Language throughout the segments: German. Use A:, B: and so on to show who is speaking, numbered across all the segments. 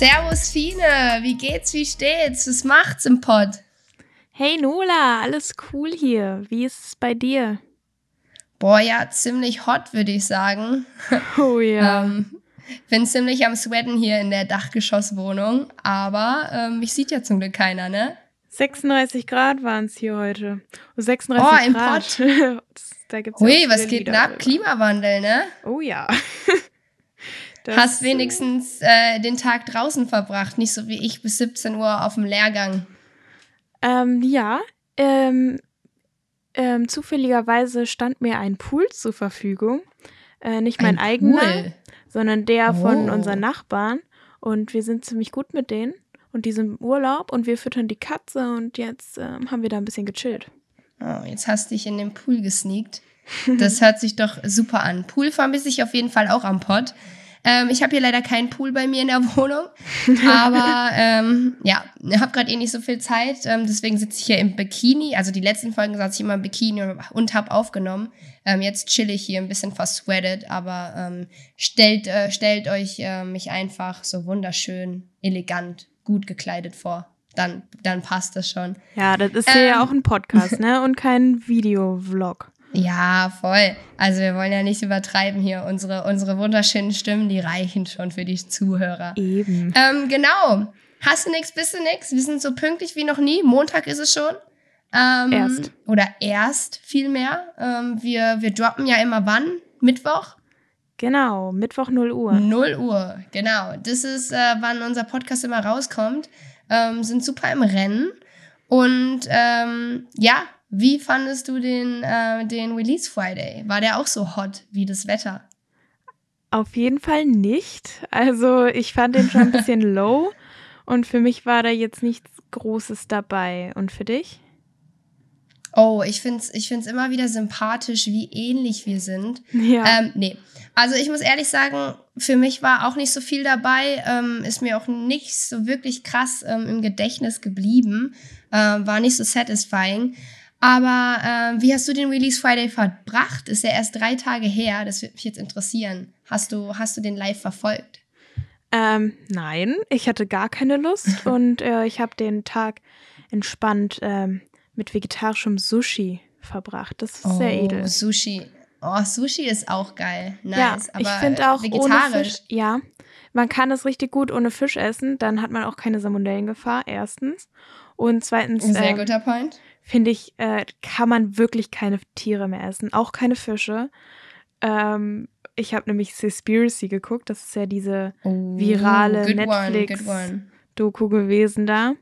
A: Servus Fine, wie geht's, wie steht's? Was macht's im Pod?
B: Hey Nola, alles cool hier. Wie ist es bei dir?
A: Boah, ja, ziemlich hot, würde ich sagen.
B: Oh ja.
A: ähm, bin ziemlich am Sweaten hier in der Dachgeschosswohnung, aber ähm, mich sieht ja zum Glück keiner, ne?
B: 36 Grad waren es hier heute. 36
A: Oh, im
B: Grad.
A: Pott.
B: Das- da gibt's
A: Ui, was geht denn ab? Klimawandel, ne?
B: Oh ja. Das,
A: Hast wenigstens äh, den Tag draußen verbracht, nicht so wie ich bis 17 Uhr auf dem Lehrgang.
B: Ähm, ja. Ähm, ähm, zufälligerweise stand mir ein Pool zur Verfügung. Äh, nicht mein
A: Ein
B: eigener,
A: Pool.
B: sondern der von
A: Oh.
B: unseren Nachbarn. Und wir sind ziemlich gut mit denen. Und die sind im Urlaub und wir füttern die Katze und jetzt ähm, haben wir da ein bisschen gechillt.
A: Oh, jetzt hast du dich in den Pool gesneakt. Das hört sich doch super an. Pool vermisse ich auf jeden Fall auch am Pott. Ähm, ich habe hier leider keinen Pool bei mir in der Wohnung. Aber ähm, ja, ich habe gerade eh nicht so viel Zeit. Ähm, deswegen sitze ich hier im Bikini. Also die letzten Folgen saß ich immer im Bikini und, und habe aufgenommen. Ähm, jetzt chill ich hier ein bisschen versweatet. Aber ähm, stellt, äh, stellt euch äh, mich einfach so wunderschön, elegant, gut gekleidet vor. Dann, dann passt das schon.
B: Ja, das ist hier ja
A: Ähm.
B: auch ein Podcast, ne? Und kein Videovlog.
A: Ja, voll. Also wir wollen ja nicht übertreiben hier. Unsere, unsere wunderschönen Stimmen, die reichen schon für die Zuhörer.
B: Eben.
A: Ähm, genau. Hast du nix, bist du nix? Wir sind so pünktlich wie noch nie. Montag ist es schon. Ähm,
B: Erst.
A: Oder erst vielmehr. Ähm, wir, wir droppen ja immer wann? Mittwoch?
B: Genau, Mittwoch 0 Uhr.
A: 0 Uhr, genau. Das ist, äh, wann unser Podcast immer rauskommt. Ähm, sind super im Rennen. Und ähm, ja, wie fandest du den, äh, den Release Friday? War der auch so hot wie das Wetter?
B: Auf jeden Fall nicht. Also ich fand den schon ein bisschen low und für mich war da jetzt nichts Großes dabei. Und für dich?
A: Oh, ich find's, ich find's immer wieder sympathisch, wie ähnlich wir sind.
B: Ja.
A: Ähm, nee. Also ich muss ehrlich sagen, für mich war auch nicht so viel dabei, ähm, ist mir auch nicht so wirklich krass ähm, im Gedächtnis geblieben, ähm, war nicht so satisfying. Aber ähm, wie hast du den Release Friday verbracht? Ist ja erst drei Tage her, das würde mich jetzt interessieren. Hast du, hast du den live verfolgt?
B: Ähm, nein, ich hatte gar keine Lust und äh, ich habe den Tag entspannt ähm, mit vegetarischem Sushi verbracht. Das ist sehr edel.
A: Sushi. Oh, Sushi ist auch geil. Nice.
B: ja,
A: aber
B: ich finde auch ohne
A: vegetarisch.
B: Fisch. Ja, man kann es richtig gut ohne Fisch essen. Dann hat man auch keine Salmonellengefahr. Erstens und zweitens
A: Ein sehr
B: ähm,
A: guter Point.
B: Finde ich, äh, kann man wirklich keine Tiere mehr essen, auch keine Fische. Ähm, ich habe nämlich Seaspiracy geguckt, das ist ja diese virale
A: Oh, good
B: Netflix-
A: One, good one.
B: Doku gewesen da.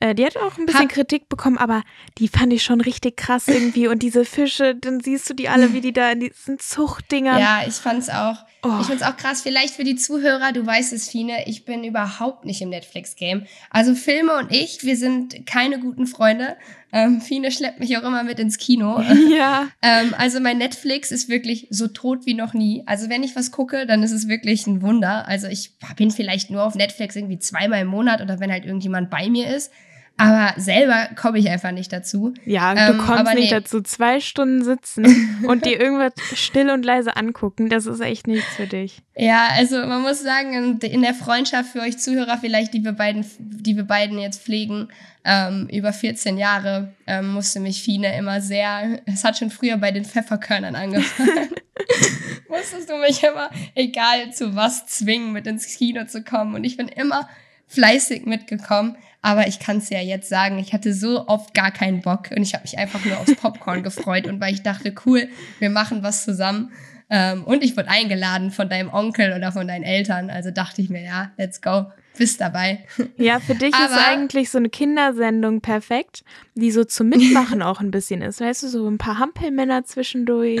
B: Äh, die hat auch ein bisschen
A: Hab-
B: Kritik bekommen, aber die fand ich schon richtig krass irgendwie. Und diese Fische, dann siehst du die alle, wie die da in diesen Zuchtdingern.
A: Ja, ich fand's auch.
B: Oh.
A: Ich find's auch krass. Vielleicht für die Zuhörer, du weißt es, Fine, ich bin überhaupt nicht im Netflix-Game. Also Filme und ich, wir sind keine guten Freunde. Ähm, Fine schleppt mich auch immer mit ins Kino.
B: ja.
A: ähm, also mein Netflix ist wirklich so tot wie noch nie. Also wenn ich was gucke, dann ist es wirklich ein Wunder. Also ich bin vielleicht nur auf Netflix irgendwie zweimal im Monat oder wenn halt irgendjemand bei mir ist. Aber selber komme ich einfach nicht dazu.
B: Ja,
A: Ähm,
B: du kommst
A: aber
B: nicht
A: nee.
B: dazu, zwei Stunden sitzen und dir irgendwas still und leise angucken. Das ist echt nichts für dich.
A: Ja, also man muss sagen, in der Freundschaft für euch Zuhörer vielleicht, die wir beiden, die wir beiden jetzt pflegen, ähm, über 14 Jahre, ähm, musste mich Fine immer sehr, es hat schon früher bei den Pfefferkörnern angefangen. Musstest du mich immer, egal zu was, zwingen, mit ins Kino zu kommen. Und ich bin immer fleißig mitgekommen. Aber ich kann es ja jetzt sagen, ich hatte so oft gar keinen Bock und ich habe mich einfach nur aufs Popcorn gefreut und weil ich dachte, cool, wir machen was zusammen. Ähm, und ich wurde eingeladen von deinem Onkel oder von deinen Eltern. Also dachte ich mir, ja, let's go, bist dabei.
B: Ja, für dich ist
A: Aber-
B: eigentlich so eine Kindersendung perfekt, die so zum Mitmachen auch ein bisschen ist. Weißt du, so ein paar Hampelmänner zwischendurch.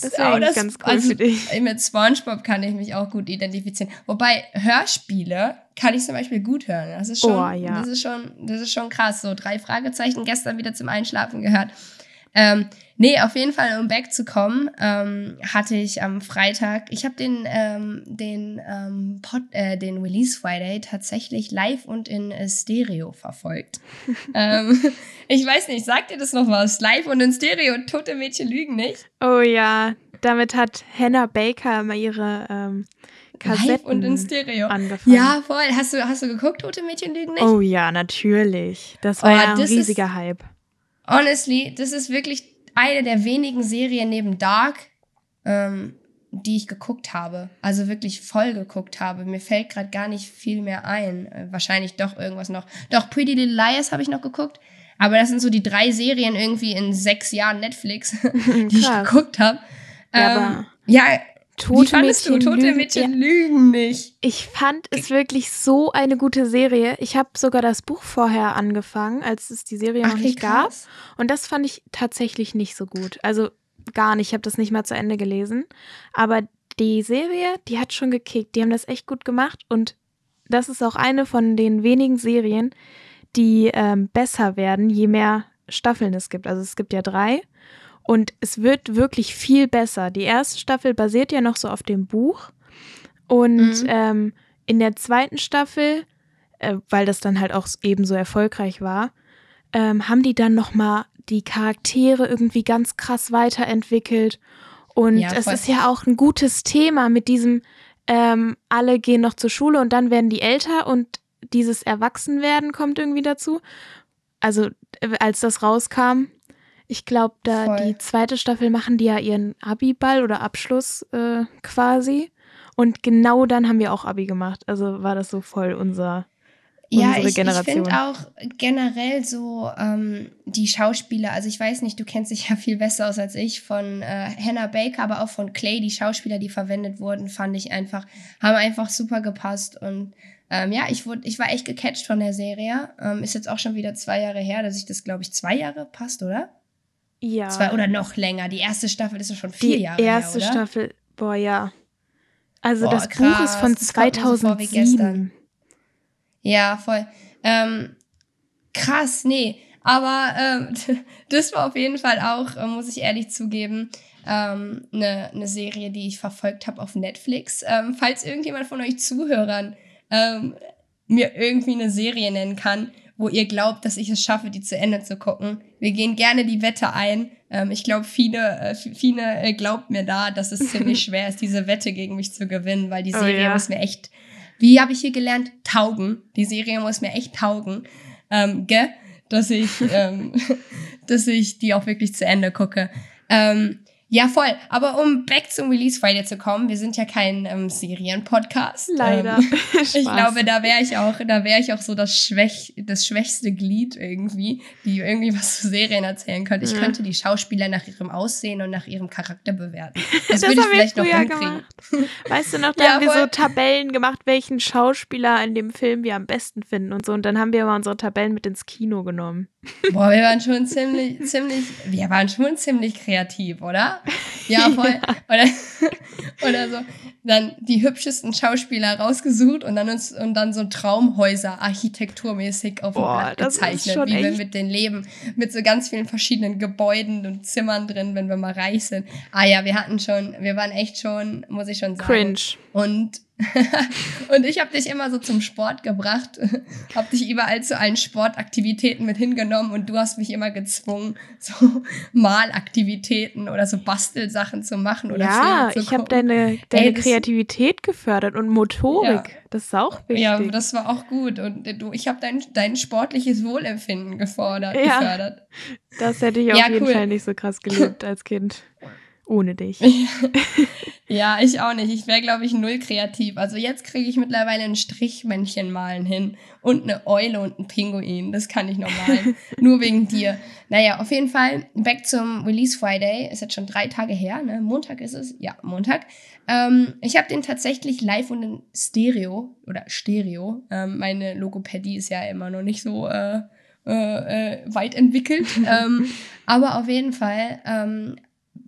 B: Das wäre
A: Aber
B: eigentlich ganz cool
A: also,
B: für dich.
A: Mit SpongeBob kann ich mich auch gut identifizieren. Wobei Hörspiele kann ich zum Beispiel gut hören. Das ist schon,
B: Oh, ja.
A: das ist schon, das ist schon krass. So drei Fragezeichen gestern wieder zum Einschlafen gehört. Ähm, nee, auf jeden Fall, um back zu kommen, ähm, hatte ich am Freitag, ich habe den, ähm, den, ähm, Pod, äh, den Release Friday tatsächlich live und in äh, Stereo verfolgt. ähm, ich weiß nicht, sagt ihr das noch was? Live und in Stereo, tote Mädchen lügen nicht.
B: Oh ja, damit hat Hannah Baker immer ihre ähm, Kassetten
A: live und in Stereo.
B: angefangen.
A: Ja, voll. Hast du, hast du geguckt, Tote Mädchen lügen nicht?
B: Oh ja, natürlich. Das war
A: Oh,
B: ja ein riesiger Hype.
A: Honestly, das ist wirklich eine der wenigen Serien neben Dark, ähm, die ich geguckt habe. Also wirklich voll geguckt habe. Mir fällt gerade gar nicht viel mehr ein. Äh, wahrscheinlich doch irgendwas noch. Doch, Pretty Little Liars habe ich noch geguckt. Aber das sind so die drei Serien irgendwie in sechs Jahren Netflix, die ich geguckt habe.
B: Ja,
A: Ähm,
B: aber
A: ja, wie
B: Tote
A: fandest
B: Mädchen
A: du? Tote
B: lügen-
A: Mädchen lügen nicht.
B: Ich fand es wirklich so eine gute Serie. Ich habe sogar das Buch vorher angefangen, als es die Serie noch
A: Okay,
B: nicht gab. Und das fand ich tatsächlich nicht so gut. Also gar nicht. Ich habe das nicht mal zu Ende gelesen. Aber die Serie, die hat schon gekickt. Die haben das echt gut gemacht. Und das ist auch eine von den wenigen Serien, die ähm, besser werden, je mehr Staffeln es gibt. Also es gibt ja drei. Und es wird wirklich viel besser. Die erste Staffel basiert ja noch so auf dem Buch. Und
A: Mhm.
B: ähm, in der zweiten Staffel, äh, weil das dann halt auch ebenso erfolgreich war, ähm, haben die dann nochmal die Charaktere irgendwie ganz krass weiterentwickelt. Und
A: Ja,
B: es ist ja auch ein gutes Thema mit diesem, ähm, alle gehen noch zur Schule und dann werden die älter und dieses Erwachsenwerden kommt irgendwie dazu. Also äh, als das rauskam, ich glaube, da
A: Voll.
B: die zweite Staffel machen die ja ihren Abi-Ball oder Abschluss äh, quasi. Und genau dann haben wir auch Abi gemacht. Also war das so voll unser
A: Ja,
B: unsere
A: ich, ich finde auch generell so ähm, die Schauspieler, also ich weiß nicht, du kennst dich ja viel besser aus als ich, von äh, Hannah Baker, aber auch von Clay, die Schauspieler, die verwendet wurden, fand ich einfach, haben einfach super gepasst und ähm, ja, ich, wurde, ich war echt gecatcht von der Serie. Ähm, ist jetzt auch schon wieder zwei Jahre her, dass ich das, glaube ich, zwei Jahre passt, oder?
B: Ja.
A: Zwei oder noch länger. Die erste Staffel ist ja schon vier
B: die
A: Jahre
B: erste
A: her, oder?
B: Staffel, boah, ja. Also
A: Boah,
B: das Buch ist von
A: krass, das kommt mir so vor wie
B: 2007.
A: gestern. Ja, voll. Ähm, krass, nee. Aber ähm, das war auf jeden Fall auch, äh, muss ich ehrlich zugeben, eine ähm, ne- ne Serie, die ich verfolgt habe auf Netflix. Ähm, falls irgendjemand von euch Zuhörern ähm, mir irgendwie eine Serie nennen kann, wo ihr glaubt, dass ich es schaffe, die zu Ende zu gucken. Wir gehen gerne die Wette ein. Ähm, ich glaube, viele, äh, viele äh, glaubt mir da, dass es ziemlich schwer ist, diese Wette gegen mich zu gewinnen, weil die
B: Oh
A: Serie
B: ja.
A: muss mir echt, wie habe ich hier gelernt, taugen. Die Serie muss mir echt taugen, ähm, gell? dass ich, ähm, dass ich die auch wirklich zu Ende gucke. Ähm, ja, voll. Aber um back zum Release Friday zu kommen, wir sind ja kein ähm, Serienpodcast.
B: Leider.
A: Ähm, ich glaube, da wäre ich auch, da wäre ich auch so das Schwäch, das schwächste Glied irgendwie, die irgendwie was zu Serien erzählen könnte. Ich
B: Ja.
A: könnte die Schauspieler nach ihrem Aussehen und nach ihrem Charakter bewerten. Das,
B: Das
A: würde ich
B: haben wir
A: vielleicht noch hinkriegen.
B: gemacht. Weißt du noch, da
A: Ja,
B: haben wir so
A: voll.
B: Tabellen gemacht, welchen Schauspieler in dem Film wir am besten finden und so. Und dann haben wir immer unsere Tabellen mit ins Kino genommen.
A: Boah, wir waren schon ziemlich, ziemlich, wir waren schon ziemlich kreativ, oder? Ja, voll. Oder, oder so. Dann die hübschesten Schauspieler rausgesucht und dann uns und dann so Traumhäuser architekturmäßig auf dem
B: Boah,
A: Blatt gezeichnet, wie wir mit den leben, mit so ganz vielen verschiedenen Gebäuden und Zimmern drin, wenn wir mal reich sind. Ah ja, wir hatten schon, wir waren echt schon, muss ich schon sagen.
B: Cringe.
A: Und, und ich habe dich immer so zum Sport gebracht, habe dich überall zu allen Sportaktivitäten mit hingenommen und du hast mich immer gezwungen, so Malaktivitäten oder so Bastelsachen zu machen oder
B: Ja,
A: zu
B: ich habe deine, deine
A: Ey,
B: Kreativität gefördert und Motorik.
A: Ja.
B: Das ist auch wichtig.
A: Ja, das war auch gut. Und du, ich habe dein, dein sportliches Wohlempfinden gefordert,
B: Ja.
A: gefördert.
B: das hätte ich auf
A: Ja,
B: jeden
A: cool.
B: Fall nicht so krass gelebt als Kind. Ohne dich.
A: Ja, ich auch nicht. Ich wäre, glaube ich, null kreativ. Also jetzt kriege ich mittlerweile ein Strichmännchen malen hin und eine Eule und einen Pinguin. Das kann ich noch malen. Nur wegen dir. Naja, auf jeden Fall, back zum Release Friday. Ist jetzt schon drei Tage her, ne? Montag ist es. Ja, Montag. Ähm, ich habe den tatsächlich live und in Stereo oder Stereo. Ähm, meine Logopädie ist ja immer noch nicht so äh, äh, äh, weit entwickelt. ähm, aber auf jeden Fall ähm,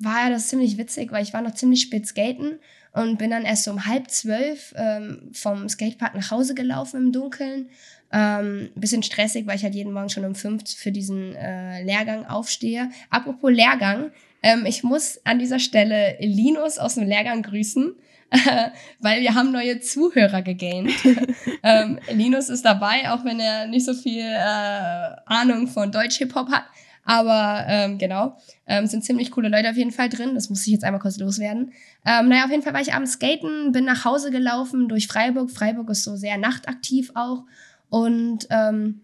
A: war ja das ziemlich witzig, weil ich war noch ziemlich spät skaten und bin dann erst so um halb zwölf ähm, vom Skatepark nach Hause gelaufen im Dunkeln. Ähm, bisschen stressig, weil ich halt jeden Morgen schon um fünf für diesen äh, Lehrgang aufstehe. Apropos Lehrgang, ähm, ich muss an dieser Stelle Linus aus dem Lehrgang grüßen, weil wir haben neue Zuhörer gegaint. ähm, Linus ist dabei, auch wenn er nicht so viel äh, Ahnung von Deutsch-Hip-Hop hat. Aber ähm, genau, ähm, sind ziemlich coole Leute auf jeden Fall drin. Das muss ich jetzt einmal kurz loswerden. Ähm, naja, auf jeden Fall war ich abends skaten, bin nach Hause gelaufen durch Freiburg. Freiburg ist so sehr nachtaktiv auch. Und ähm,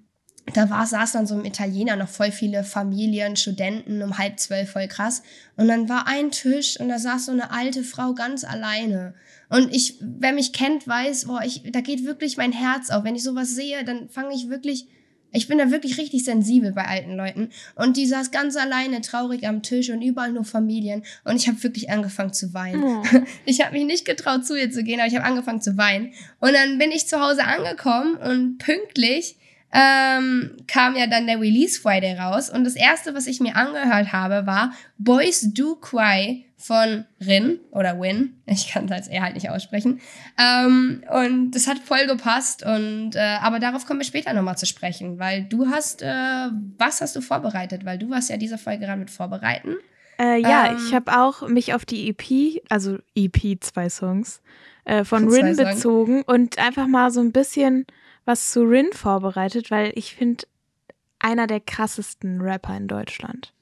A: da war, saß dann so ein Italiener, noch voll viele Familien, Studenten um halb zwölf, voll krass. Und dann war ein Tisch und da saß so eine alte Frau ganz alleine. Und ich, wer mich kennt, weiß, boah, ich, da geht wirklich mein Herz auf. Wenn ich sowas sehe, dann fange ich wirklich, ich bin da wirklich richtig sensibel bei alten Leuten. Und die saß ganz alleine traurig am Tisch und überall nur Familien. Und ich habe wirklich angefangen zu weinen. Oh. Ich habe mich nicht getraut, zu ihr zu gehen, aber ich habe angefangen zu weinen. Und dann bin ich zu Hause angekommen und pünktlich ähm, kam ja dann der Release Friday raus. Und das erste, was ich mir angehört habe, war Boys Do Cry von Rin oder Win. Ich kann das eher halt nicht aussprechen. Ähm, und das hat voll gepasst. Und äh, aber darauf kommen wir später nochmal zu sprechen, weil du hast, äh, was hast du vorbereitet? Weil du warst ja diese Folge gerade mit vorbereiten.
B: Äh, ja, ähm, ich habe auch mich auf die EP, also EP zwei Songs äh, von Rin bezogen und einfach mal so ein bisschen was zu Rin vorbereitet, weil ich finde einer der krassesten Rapper in Deutschland.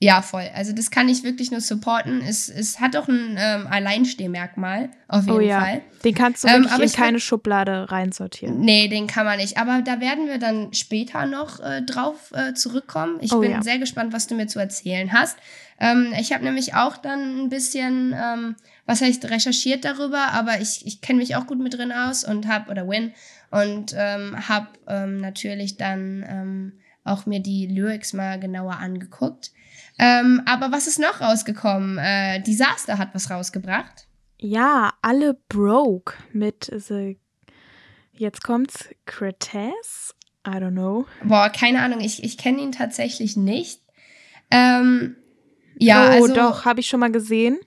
A: Ja, voll. Also das kann ich wirklich nur supporten. Es, es hat auch ein ähm, Alleinstehmerkmal, auf jeden oh, ja. Fall.
B: Den kannst du ähm, in keine Schublade reinsortieren.
A: Nee, den kann man nicht. Aber da werden wir dann später noch äh, drauf äh, zurückkommen. Ich oh, bin ja. sehr gespannt, was du mir zu erzählen hast. Ähm, ich habe nämlich auch dann ein bisschen, ähm, was heißt, recherchiert darüber, aber ich, ich kenne mich auch gut mit drin aus und habe, oder Win, und ähm, habe ähm, natürlich dann ähm, auch mir die Lyrics mal genauer angeguckt. Ähm, aber was ist noch rausgekommen? Äh, Disaster hat was rausgebracht.
B: Ja, alle broke mit The, jetzt kommt's, Cretes? I don't know.
A: Boah, keine Ahnung, ich, ich kenne ihn tatsächlich nicht. Ähm, ja,
B: oh,
A: also,
B: doch, habe ich schon mal gesehen.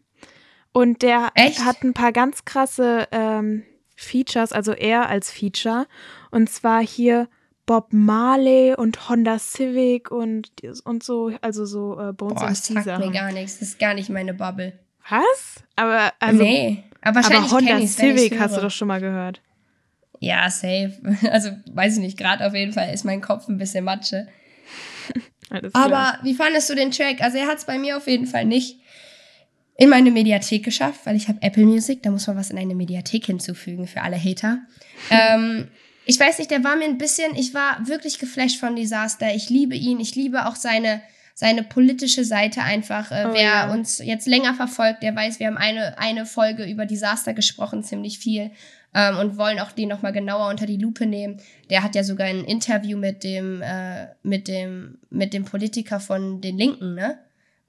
B: Und der echt? hat ein paar ganz krasse ähm, Features, also er als Feature. Und zwar hier Bob Marley und Honda Civic und, und so, also so äh, Bones
A: Boah, das sagt mir gar nichts. Das ist gar nicht meine Bubble.
B: Was? Aber also,
A: nee, aber wahrscheinlich
B: aber Honda Civic hast du doch schon mal gehört.
A: Ja, safe. Also weiß ich nicht, gerade auf jeden Fall ist mein Kopf ein bisschen Matsche. aber wie fandest du den Track? Also er hat es bei mir auf jeden Fall nicht in meine Mediathek geschafft, weil ich habe Apple Music, da muss man was in eine Mediathek hinzufügen für alle Hater. ähm, ich weiß nicht, der war mir ein bisschen, ich war wirklich geflasht von Disaster. Ich liebe ihn, ich liebe auch seine, seine politische Seite einfach. Äh, oh, wer ja. uns jetzt länger verfolgt, der weiß, wir haben eine, eine Folge über Disaster gesprochen, ziemlich viel. Ähm, und wollen auch den nochmal genauer unter die Lupe nehmen. Der hat ja sogar ein Interview mit dem, äh, mit dem, mit dem Politiker von den Linken, ne?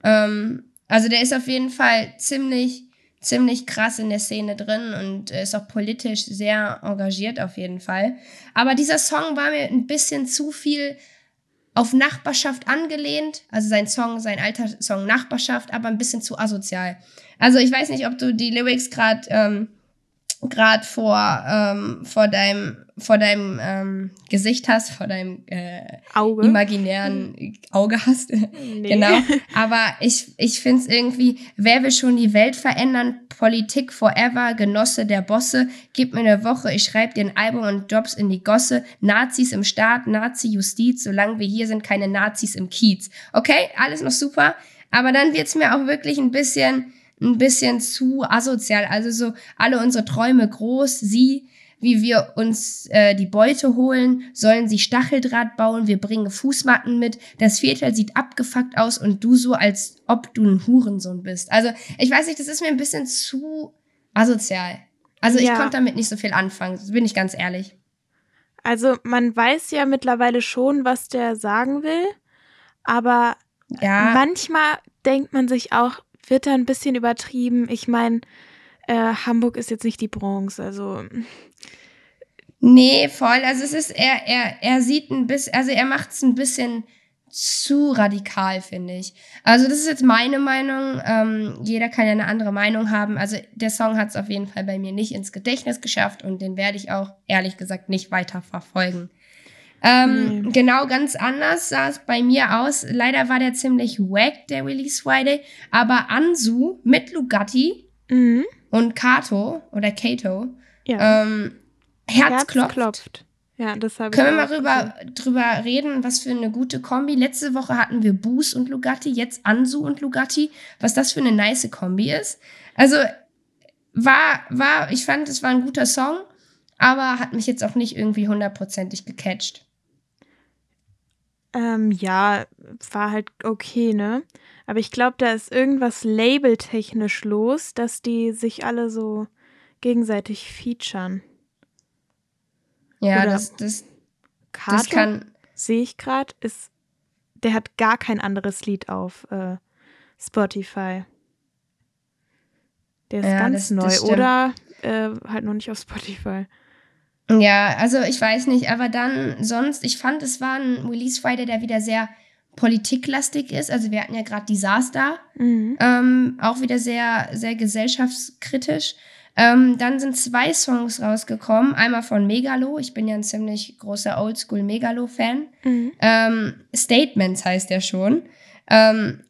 A: Ähm, also der ist auf jeden Fall ziemlich, ziemlich krass in der Szene drin und ist auch politisch sehr engagiert auf jeden Fall. Aber dieser Song war mir ein bisschen zu viel auf Nachbarschaft angelehnt, also sein Song, sein alter Song Nachbarschaft, aber ein bisschen zu asozial. Also ich weiß nicht, ob du die Lyrics gerade ähm, gerade vor ähm, vor deinem vor deinem ähm, Gesicht hast, vor deinem äh, Auge. imaginären Auge hast. Nee. genau. Aber ich, ich finde es irgendwie, wer will schon die Welt verändern? Politik forever, Genosse der Bosse. Gib mir eine Woche, ich schreibe dir ein Album und Jobs in die Gosse. Nazis im Staat, Nazi-Justiz, solange wir hier sind, keine Nazis im Kiez. Okay, alles noch super. Aber dann wird's mir auch wirklich ein bisschen, ein bisschen zu asozial. Also so alle unsere Träume groß, sie wie wir uns äh, die Beute holen, sollen sie Stacheldraht bauen, wir bringen Fußmatten mit, das Viertel sieht abgefuckt aus und du so, als ob du ein Hurensohn bist. Also, ich weiß nicht, das ist mir ein bisschen zu asozial. Also, ich ja. konnte damit nicht so viel anfangen, bin ich ganz ehrlich.
B: Also, man weiß ja mittlerweile schon, was der sagen will, aber ja. manchmal denkt man sich auch, wird da ein bisschen übertrieben. Ich meine, äh, Hamburg ist jetzt nicht die Bronx, also
A: Nee, voll. Also es ist, er, er, er sieht ein bisschen, also er macht es ein bisschen zu radikal, finde ich. Also das ist jetzt meine Meinung. Ähm, jeder kann ja eine andere Meinung haben. Also der Song hat es auf jeden Fall bei mir nicht ins Gedächtnis geschafft und den werde ich auch ehrlich gesagt nicht weiter verfolgen. Ähm, mhm. Genau ganz anders sah es bei mir aus. Leider war der ziemlich wack, der Release Friday. Aber Ansu mit Lugatti mhm. und Kato oder Kato ja. ähm, Herz, Herz klopft. klopft.
B: Ja, das habe ich
A: Können wir mal rüber, drüber reden, was für eine gute Kombi. Letzte Woche hatten wir Boos und Lugatti, jetzt Ansu und Lugatti. Was das für eine nice Kombi ist. Also war, war, ich fand, es war ein guter Song, aber hat mich jetzt auch nicht irgendwie hundertprozentig gecatcht.
B: Ähm, ja, war halt okay, ne? Aber ich glaube, da ist irgendwas labeltechnisch los, dass die sich alle so gegenseitig featuren.
A: Ja,
B: Oder
A: das, das, das
B: Kato,
A: kann.
B: sehe ich gerade, ist, der hat gar kein anderes Lied auf äh, Spotify. Der ist
A: Ja,
B: ganz
A: das-
B: neu.
A: das.
B: Oder äh, halt noch nicht auf Spotify.
A: Ja, also ich weiß nicht, aber dann sonst, ich fand, es war ein Release Friday, der wieder sehr politiklastig ist. Also wir hatten ja gerade Disaster,
B: Mhm.
A: ähm, auch wieder sehr, sehr gesellschaftskritisch. Ähm, dann sind zwei Songs rausgekommen. Einmal von Megalo. Ich bin ja ein ziemlich großer Oldschool Megalo-Fan.
B: Mhm.
A: Ähm, Statements heißt der schon. Ähm,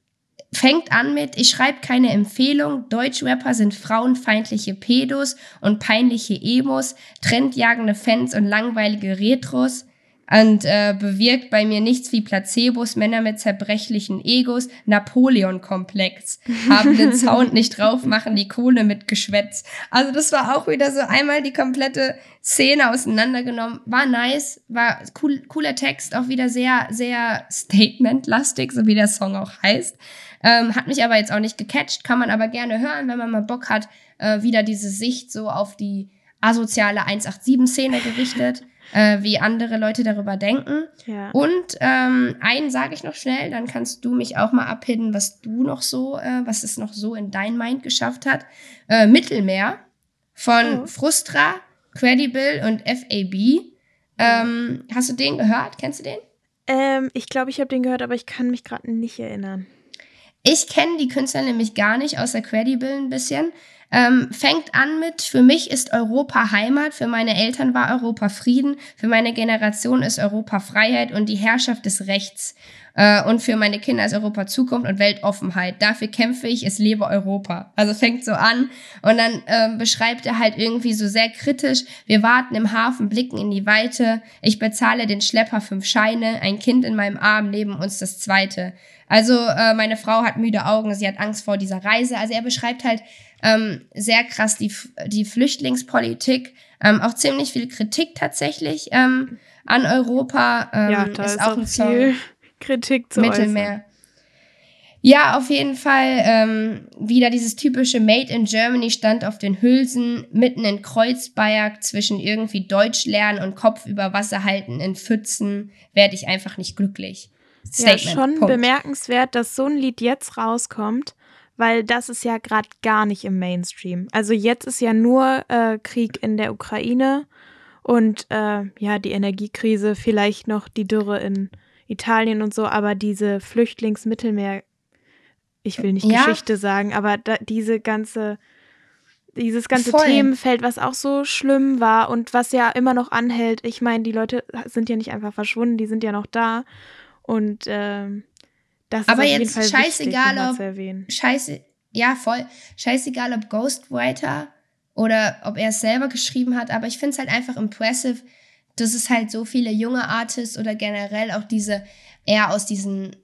A: fängt an mit, ich schreibe keine Empfehlung, Deutschrapper sind frauenfeindliche Pedos und peinliche Emos, trendjagende Fans und langweilige Retros und äh, bewirkt bei mir nichts wie Placebos, Männer mit zerbrechlichen Egos, Napoleon-Komplex, haben den Sound nicht drauf, machen die Kohle mit Geschwätz. Also das war auch wieder so einmal die komplette Szene auseinandergenommen. War nice, war cool, cooler Text, auch wieder sehr, sehr statement-lastig, so wie der Song auch heißt. Ähm, hat mich aber jetzt auch nicht gecatcht, kann man aber gerne hören, wenn man mal Bock hat, äh, wieder diese Sicht so auf die asoziale 187-Szene gerichtet, äh, wie andere Leute darüber denken.
B: Ja.
A: Und ähm, einen sage ich noch schnell, dann kannst du mich auch mal abhidden, was du noch so, äh, was es noch so in dein Mind geschafft hat. Äh, Mittelmeer von
B: Oh.
A: Frustra, Credible und FAB. Ähm, hast du den gehört? Kennst du den?
B: Ähm, ich glaube, ich habe den gehört, aber ich kann mich gerade nicht erinnern.
A: Ich kenne die Künstler nämlich gar nicht, außer Credible ein bisschen. Ähm, fängt an mit, für mich ist Europa Heimat, für meine Eltern war Europa Frieden, für meine Generation ist Europa Freiheit und die Herrschaft des Rechts. Äh, und für meine Kinder ist Europa Zukunft und Weltoffenheit. Dafür kämpfe ich, es lebe Europa. Also fängt so an und dann ähm, beschreibt er halt irgendwie so sehr kritisch, wir warten im Hafen, blicken in die Weite, ich bezahle den Schlepper fünf Scheine, ein Kind in meinem Arm, neben uns das zweite. Also äh, meine Frau hat müde Augen, sie hat Angst vor dieser Reise. Also er beschreibt halt ähm, sehr krass die, die Flüchtlingspolitik, ähm, auch ziemlich viel Kritik tatsächlich ähm, an Europa. Ähm,
B: ja, da ist, auch
A: ein
B: viel Kritik zu
A: Mittelmeer. Ja, auf jeden Fall ähm, wieder dieses typische Made in Germany stand auf den Hülsen, mitten in Kreuzberg, zwischen irgendwie Deutsch lernen und Kopf über Wasser halten in Pfützen, werde ich einfach nicht glücklich.
B: Ja, schon
A: Punkt.
B: bemerkenswert, dass so ein Lied jetzt rauskommt, weil das ist ja gerade gar nicht im Mainstream. Also jetzt ist ja nur äh, Krieg in der Ukraine und äh, ja, die Energiekrise, vielleicht noch die Dürre in Italien und so, aber diese Flüchtlingsmittelmeer, ich will nicht
A: Ja.
B: Geschichte sagen, aber da, diese ganze, dieses ganze
A: Voll.
B: Themenfeld, was auch so schlimm war und was ja immer noch anhält. Ich meine, die Leute sind ja nicht einfach verschwunden, die sind ja noch da. Und ähm, das
A: Aber
B: ist auf jeden Fall wichtig,
A: scheißegal,
B: nochmal
A: ob-
B: zu erwähnen.
A: Scheiße, ja, voll. Scheißegal, ob Ghostwriter oder ob er es selber geschrieben hat, aber ich finde es halt einfach impressive, dass es halt so viele junge Artists oder generell auch diese eher aus diesen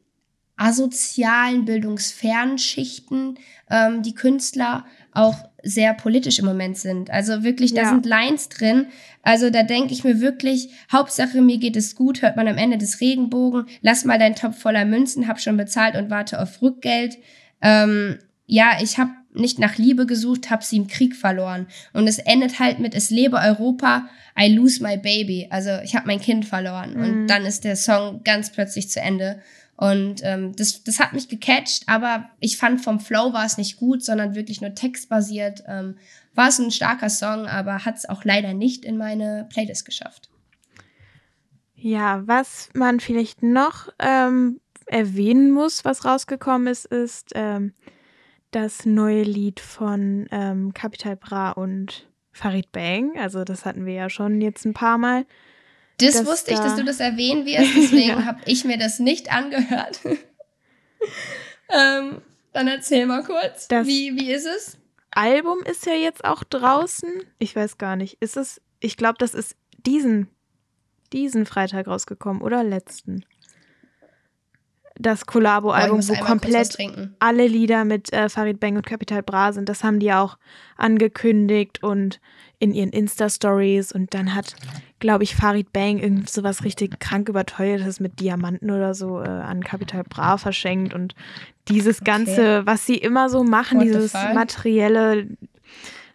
A: asozialen, bildungsfernen Schichten, ähm, die Künstler auch sehr politisch im Moment sind. Also wirklich, da
B: Ja.
A: sind Lines drin. Also da denke ich mir wirklich, Hauptsache mir geht es gut, hört man am Ende des Regenbogen, lass mal deinen Topf voller Münzen, hab schon bezahlt und warte auf Rückgeld. Ähm, ja, ich habe nicht nach Liebe gesucht, hab sie im Krieg verloren. Und es endet halt mit, es lebe Europa, I lose my baby. Also ich habe mein Kind verloren.
B: Mhm.
A: Und dann ist der Song ganz plötzlich zu Ende. Und ähm, das, das hat mich gecatcht, aber ich fand vom Flow war es nicht gut, sondern wirklich nur textbasiert. Ähm, war es ein starker Song, aber hat es auch leider nicht in meine Playlist geschafft.
B: Ja, was man vielleicht noch ähm, erwähnen muss, was rausgekommen ist, ist ähm, das neue Lied von ähm, Capital Bra und Farid Bang. Also das hatten wir ja schon jetzt ein paar Mal.
A: Das,
B: Das
A: wusste ich,
B: da-
A: dass du das erwähnen wirst, deswegen
B: Ja.
A: habe ich mir das nicht angehört. ähm, dann erzähl mal kurz,
B: Das-
A: wie, wie ist es?
B: Album ist ja jetzt auch draußen. Ich weiß gar nicht. Ist es? Ich glaube, das ist diesen diesen Freitag rausgekommen oder letzten. Das Collabo-Album, wo komplett alle Lieder mit äh, Farid Bang und Capital Bra sind. Das haben die auch angekündigt und in ihren Insta-Stories. Und dann hat, glaube ich, Farid Bang irgend sowas richtig krank überteuertes mit Diamanten oder so äh, an Capital Bra verschenkt. Und dieses okay. Ganze, was sie immer so machen, What dieses materielle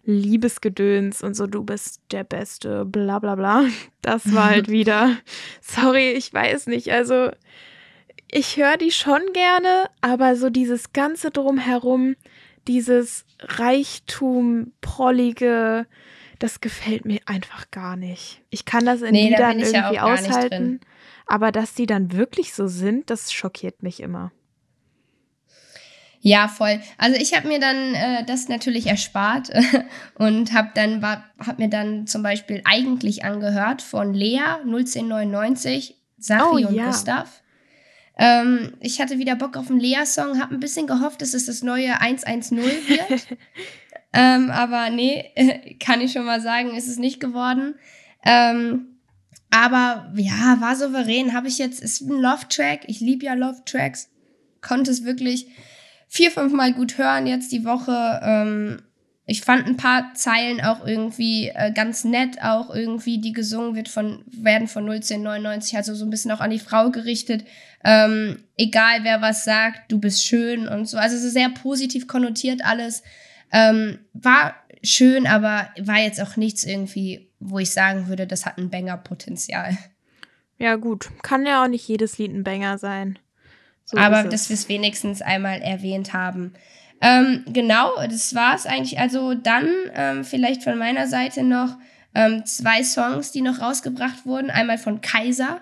B: Liebesgedöns und so, du bist der Beste, bla bla bla. Das war halt wieder, sorry, ich weiß nicht. Also, ich höre die schon gerne, aber so dieses Ganze drumherum, dieses Reichtum, Prollige, das gefällt mir einfach gar nicht. Ich kann das in nee, Liedern da irgendwie ja aushalten, aber dass die dann wirklich so sind, das schockiert mich immer.
A: Ja, voll. Also ich habe mir dann äh, das natürlich erspart und habe dann war, hab mir dann zum Beispiel eigentlich angehört von Lea 01099, Sachi oh, und ja. Gustav. Ähm, ich hatte wieder Bock auf einen Lea-Song, habe ein bisschen gehofft, dass es das neue 110 wird. ähm, aber nee, kann ich schon mal sagen, ist es nicht geworden. Ähm, aber ja, war souverän. Habe ich jetzt, ist ein Love-Track. Ich liebe ja Love-Tracks. Konnte es wirklich vier, fünf Mal gut hören jetzt die Woche. Ähm, ich fand ein paar Zeilen auch irgendwie äh, ganz nett, auch irgendwie, die gesungen wird von, werden von 01099, also so ein bisschen auch an die Frau gerichtet. Ähm, egal wer was sagt, du bist schön und so. Also so sehr positiv konnotiert alles. Ähm, war schön, aber war jetzt auch nichts irgendwie, wo ich sagen würde, das hat ein Banger-Potenzial.
B: Ja, gut. Kann ja auch nicht jedes Lied ein Banger sein.
A: So Aber dass wir es wenigstens einmal erwähnt haben. Ähm, genau, das war es eigentlich. Also dann ähm, vielleicht von meiner Seite noch ähm, zwei Songs, die noch rausgebracht wurden. Einmal von Kaiser,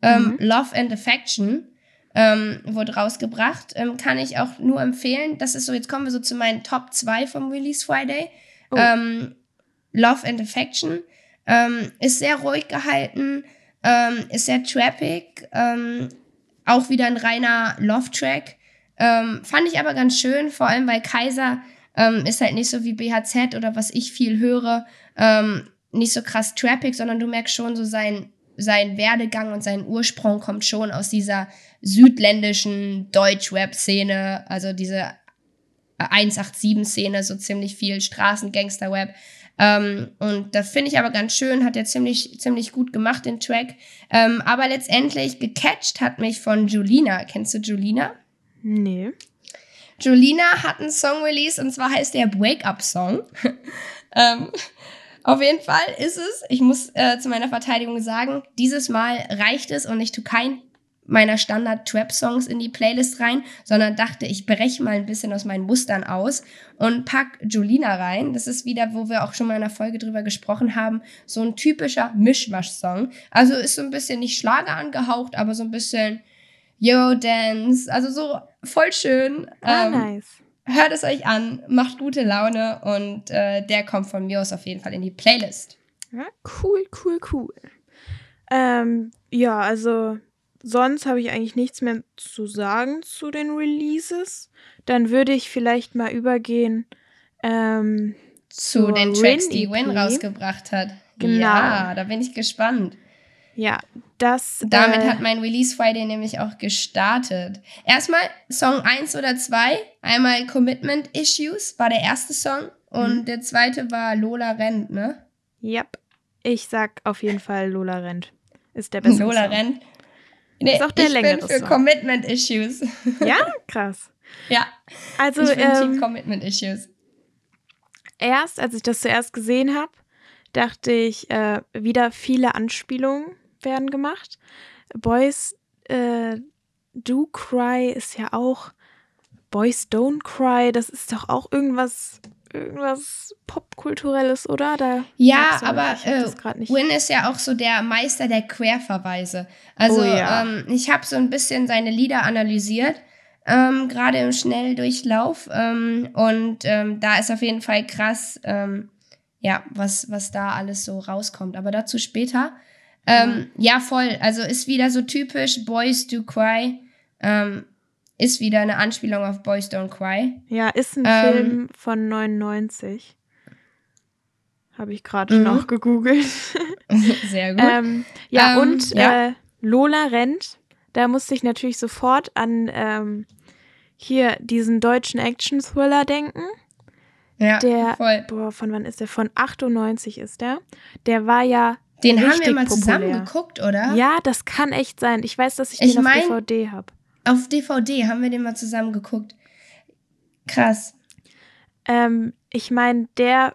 A: ähm, mhm. Love and Affection ähm, wurde rausgebracht. Ähm, kann ich auch nur empfehlen. Das ist so, jetzt kommen wir so zu meinen Top 2 vom Release Friday. Oh. Love and Affection ist sehr ruhig gehalten, ist sehr trappig, auch wieder ein reiner Love-Track. Ähm, fand ich aber ganz schön, vor allem weil Kaiser ähm, ist halt nicht so wie BHZ oder was ich viel höre, ähm, nicht so krass trappig, sondern du merkst schon so sein, sein Werdegang und sein Ursprung kommt schon aus dieser südländischen Deutsch-Rap-Szene, also diese 187-Szene, so ziemlich viel Straßengangster-Rap. Ähm, und das finde ich aber ganz schön, hat er ziemlich, ziemlich gut gemacht, den Track. Ähm, aber letztendlich gecatcht hat mich von Julina. Kennst du Julina?
B: Nee.
A: Julina hat einen Song released und zwar heißt der Wake Up Song. ähm, auf jeden Fall ist es, ich muss äh, zu meiner Verteidigung sagen, dieses Mal reicht es und ich tue kein meiner Standard-Trap-Songs in die Playlist rein, sondern dachte, ich breche mal ein bisschen aus meinen Mustern aus und pack Julina rein. Das ist wieder, wo wir auch schon mal in einer Folge drüber gesprochen haben, so ein typischer Mischmasch-Song. Also ist so ein bisschen nicht Schlager angehaucht, aber so ein bisschen Yo-Dance. Also so voll schön.
B: Ah, ähm, nice.
A: Hört es euch an, macht gute Laune und äh, der kommt von mir aus auf jeden Fall in die Playlist.
B: Ja, cool, cool, cool. Ähm, ja, also sonst habe ich eigentlich nichts mehr zu sagen zu den Releases. Dann würde ich vielleicht mal übergehen ähm,
A: zu den Tracks, die Win rausgebracht hat. Genau. Ja, da bin ich gespannt.
B: Ja, das.
A: Damit äh, hat mein Release Friday nämlich auch gestartet. Erstmal Song 1 oder 2. Einmal Commitment Issues war der erste Song und mhm. der zweite war Lola rennt, ne?
B: Yep. Ich sag auf jeden Fall Lola rennt. Ist der beste
A: Lola Song. rennt. Nee, ist auch der ich bin für Song. Commitment Issues.
B: Ja, krass.
A: ja.
B: Also
A: ich bin ähm, Team Commitment Issues.
B: Erst, als ich das zuerst gesehen habe, dachte ich, äh, wieder viele Anspielungen werden gemacht. Boys äh, Do Cry ist ja auch Boys Don't Cry, das ist doch auch irgendwas irgendwas Popkulturelles, oder? Da
A: ja, aber äh, Win ist ja auch so der Meister der Querverweise. Also oh, ja. ähm, ich habe so ein bisschen seine Lieder analysiert, ähm, gerade im Schnelldurchlauf. Ähm, und ähm, da ist auf jeden Fall krass, ähm, ja, was, was da alles so rauskommt. Aber dazu später. Mhm. Ja, voll. Also ist wieder so typisch Boys Do Cry. Ähm, ist wieder eine Anspielung auf Boys Don't Cry.
B: Ja, ist ein ähm, Film von 99. Habe ich gerade mhm. noch gegoogelt.
A: Sehr gut.
B: ähm, ja, ähm, und ja. Äh, Lola rennt. Da musste ich natürlich sofort an ähm, hier diesen deutschen Action-Thriller denken.
A: Ja,
B: der,
A: voll.
B: Boah, von wann ist der? Von 98 ist der. Der war ja.
A: Den haben wir mal populär. zusammen geguckt, oder?
B: Ja, das kann echt sein. Ich weiß, dass ich, ich den mein, auf DVD habe.
A: Auf DVD haben wir den mal zusammen geguckt. Krass.
B: Ähm, ich meine, der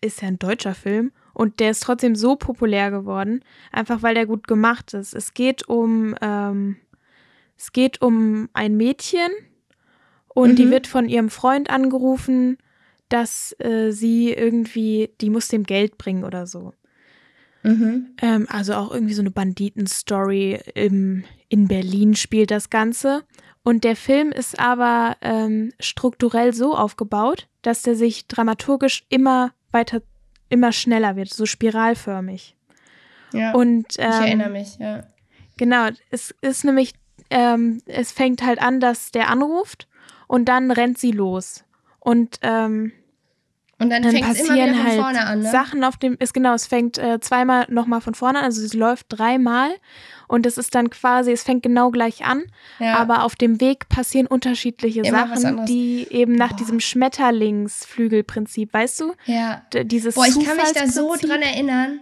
B: ist ja ein deutscher Film und der ist trotzdem so populär geworden, einfach weil der gut gemacht ist. Es geht um, ähm, es geht um ein Mädchen und mhm. die wird von ihrem Freund angerufen dass äh, sie irgendwie, die muss dem Geld bringen oder so.
A: Mhm.
B: Ähm, also auch irgendwie so eine Banditen-Story in Berlin spielt das Ganze. Und der Film ist aber ähm, strukturell so aufgebaut, dass der sich dramaturgisch immer weiter, immer schneller wird, so spiralförmig.
A: Ja,
B: Und,
A: ähm, ich erinnere mich, ja.
B: Genau, es ist nämlich, ähm, es fängt halt an, dass der anruft und dann rennt sie los. Und ähm,
A: und dann, dann fängt es immer wieder von halt vorne an, ne?
B: Sachen auf dem, ist genau, es fängt äh, zweimal nochmal von vorne an, also es läuft dreimal und es ist dann quasi, es fängt genau gleich an, ja. aber auf dem Weg passieren unterschiedliche immer Sachen, die eben nach Boah. diesem Schmetterlingsflügelprinzip, weißt du?
A: Ja.
B: D dieses
A: Boah, ich kann mich da so dran erinnern.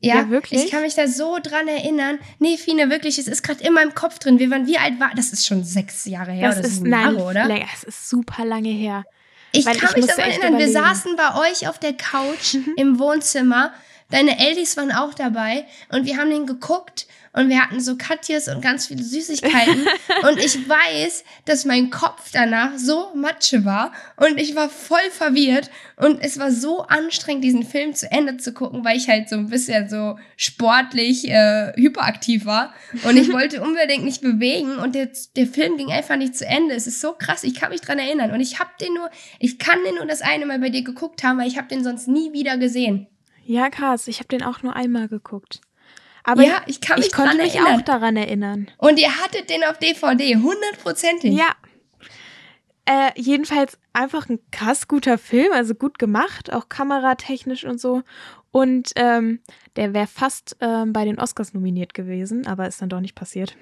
A: Ja, ja, wirklich? Ich kann mich da so dran erinnern. Nee, Fine, wirklich, es ist gerade in meinem Kopf drin. Wir waren, wie alt war das? ist schon sechs Jahre her.
B: Das, ist, nein, Jahre, oder? Es ist super lange her.
A: Ich Weil kann ich mich daran erinnern, wir saßen bei euch auf der Couch mhm. im Wohnzimmer. Deine Eldis waren auch dabei und wir haben den geguckt und wir hatten so Katjes und ganz viele Süßigkeiten. und ich weiß, dass mein Kopf danach so matsche war und ich war voll verwirrt und es war so anstrengend, diesen Film zu Ende zu gucken, weil ich halt so ein bisschen so sportlich äh, hyperaktiv war und ich wollte unbedingt nicht bewegen und der, der Film ging einfach nicht zu Ende. Es ist so krass, ich kann mich dran erinnern und ich habe den nur, ich kann den nur das eine Mal bei dir geguckt haben, weil ich habe den sonst nie wieder gesehen.
B: Ja, krass. Ich habe den auch nur einmal geguckt. Aber
A: ja, ich kann mich
B: ich konnte mich erinnern. auch daran erinnern.
A: Und ihr hattet den auf DVD, hundertprozentig.
B: Ja. Äh, jedenfalls einfach ein krass guter Film, also gut gemacht, auch kameratechnisch und so. Und ähm, der wäre fast ähm, bei den Oscars nominiert gewesen, aber ist dann doch nicht passiert.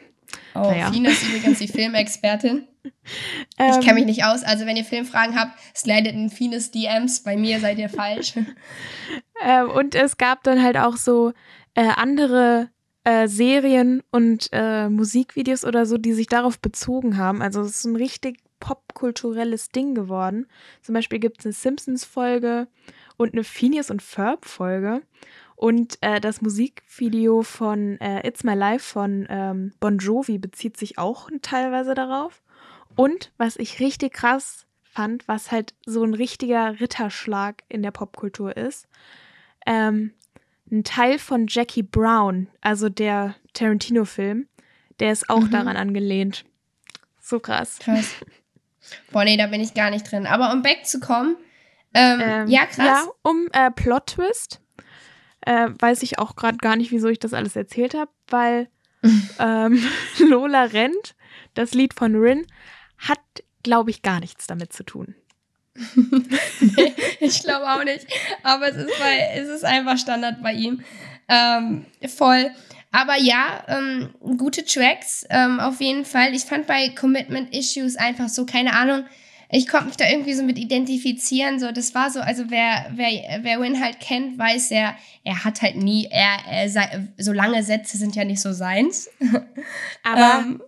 A: Oh, naja. Fina ist übrigens die Filmexpertin. ich kenne mich nicht aus, also wenn ihr Filmfragen habt, slidet in Fines DMs. Bei mir seid ihr falsch.
B: ähm, und es gab dann halt auch so äh, andere äh, Serien und äh, Musikvideos oder so, die sich darauf bezogen haben. Also es ist ein richtig popkulturelles Ding geworden. Zum Beispiel gibt es eine Simpsons-Folge und eine Phineas und Ferb-Folge. Und äh, das Musikvideo von äh, It's My Life von ähm, Bon Jovi bezieht sich auch teilweise darauf. Und was ich richtig krass fand, was halt so ein richtiger Ritterschlag in der Popkultur ist, ähm, ein Teil von Jackie Brown, also der Tarantino-Film, der ist auch mhm. daran angelehnt. So krass.
A: Krass. Boah, nee, da bin ich gar nicht drin. Aber um back zu kommen, ähm, ähm, ja, krass. Ja,
B: um äh, Plot-Twist äh, weiß ich auch gerade gar nicht, wieso ich das alles erzählt habe, weil ähm, Lola rennt, das Lied von Rin, hat, glaube ich, gar nichts damit zu tun.
A: nee, ich glaube auch nicht. Aber es ist, bei, es ist einfach Standard bei ihm. Ähm, voll. Aber ja, ähm, gute Tracks ähm, auf jeden Fall. Ich fand bei Commitment Issues einfach so, keine Ahnung, ich konnte mich da irgendwie so mit identifizieren. So, das war so, also wer, wer, wer Win halt kennt, weiß er, er hat halt nie, er, er so lange Sätze sind ja nicht so seins.
B: Aber ähm,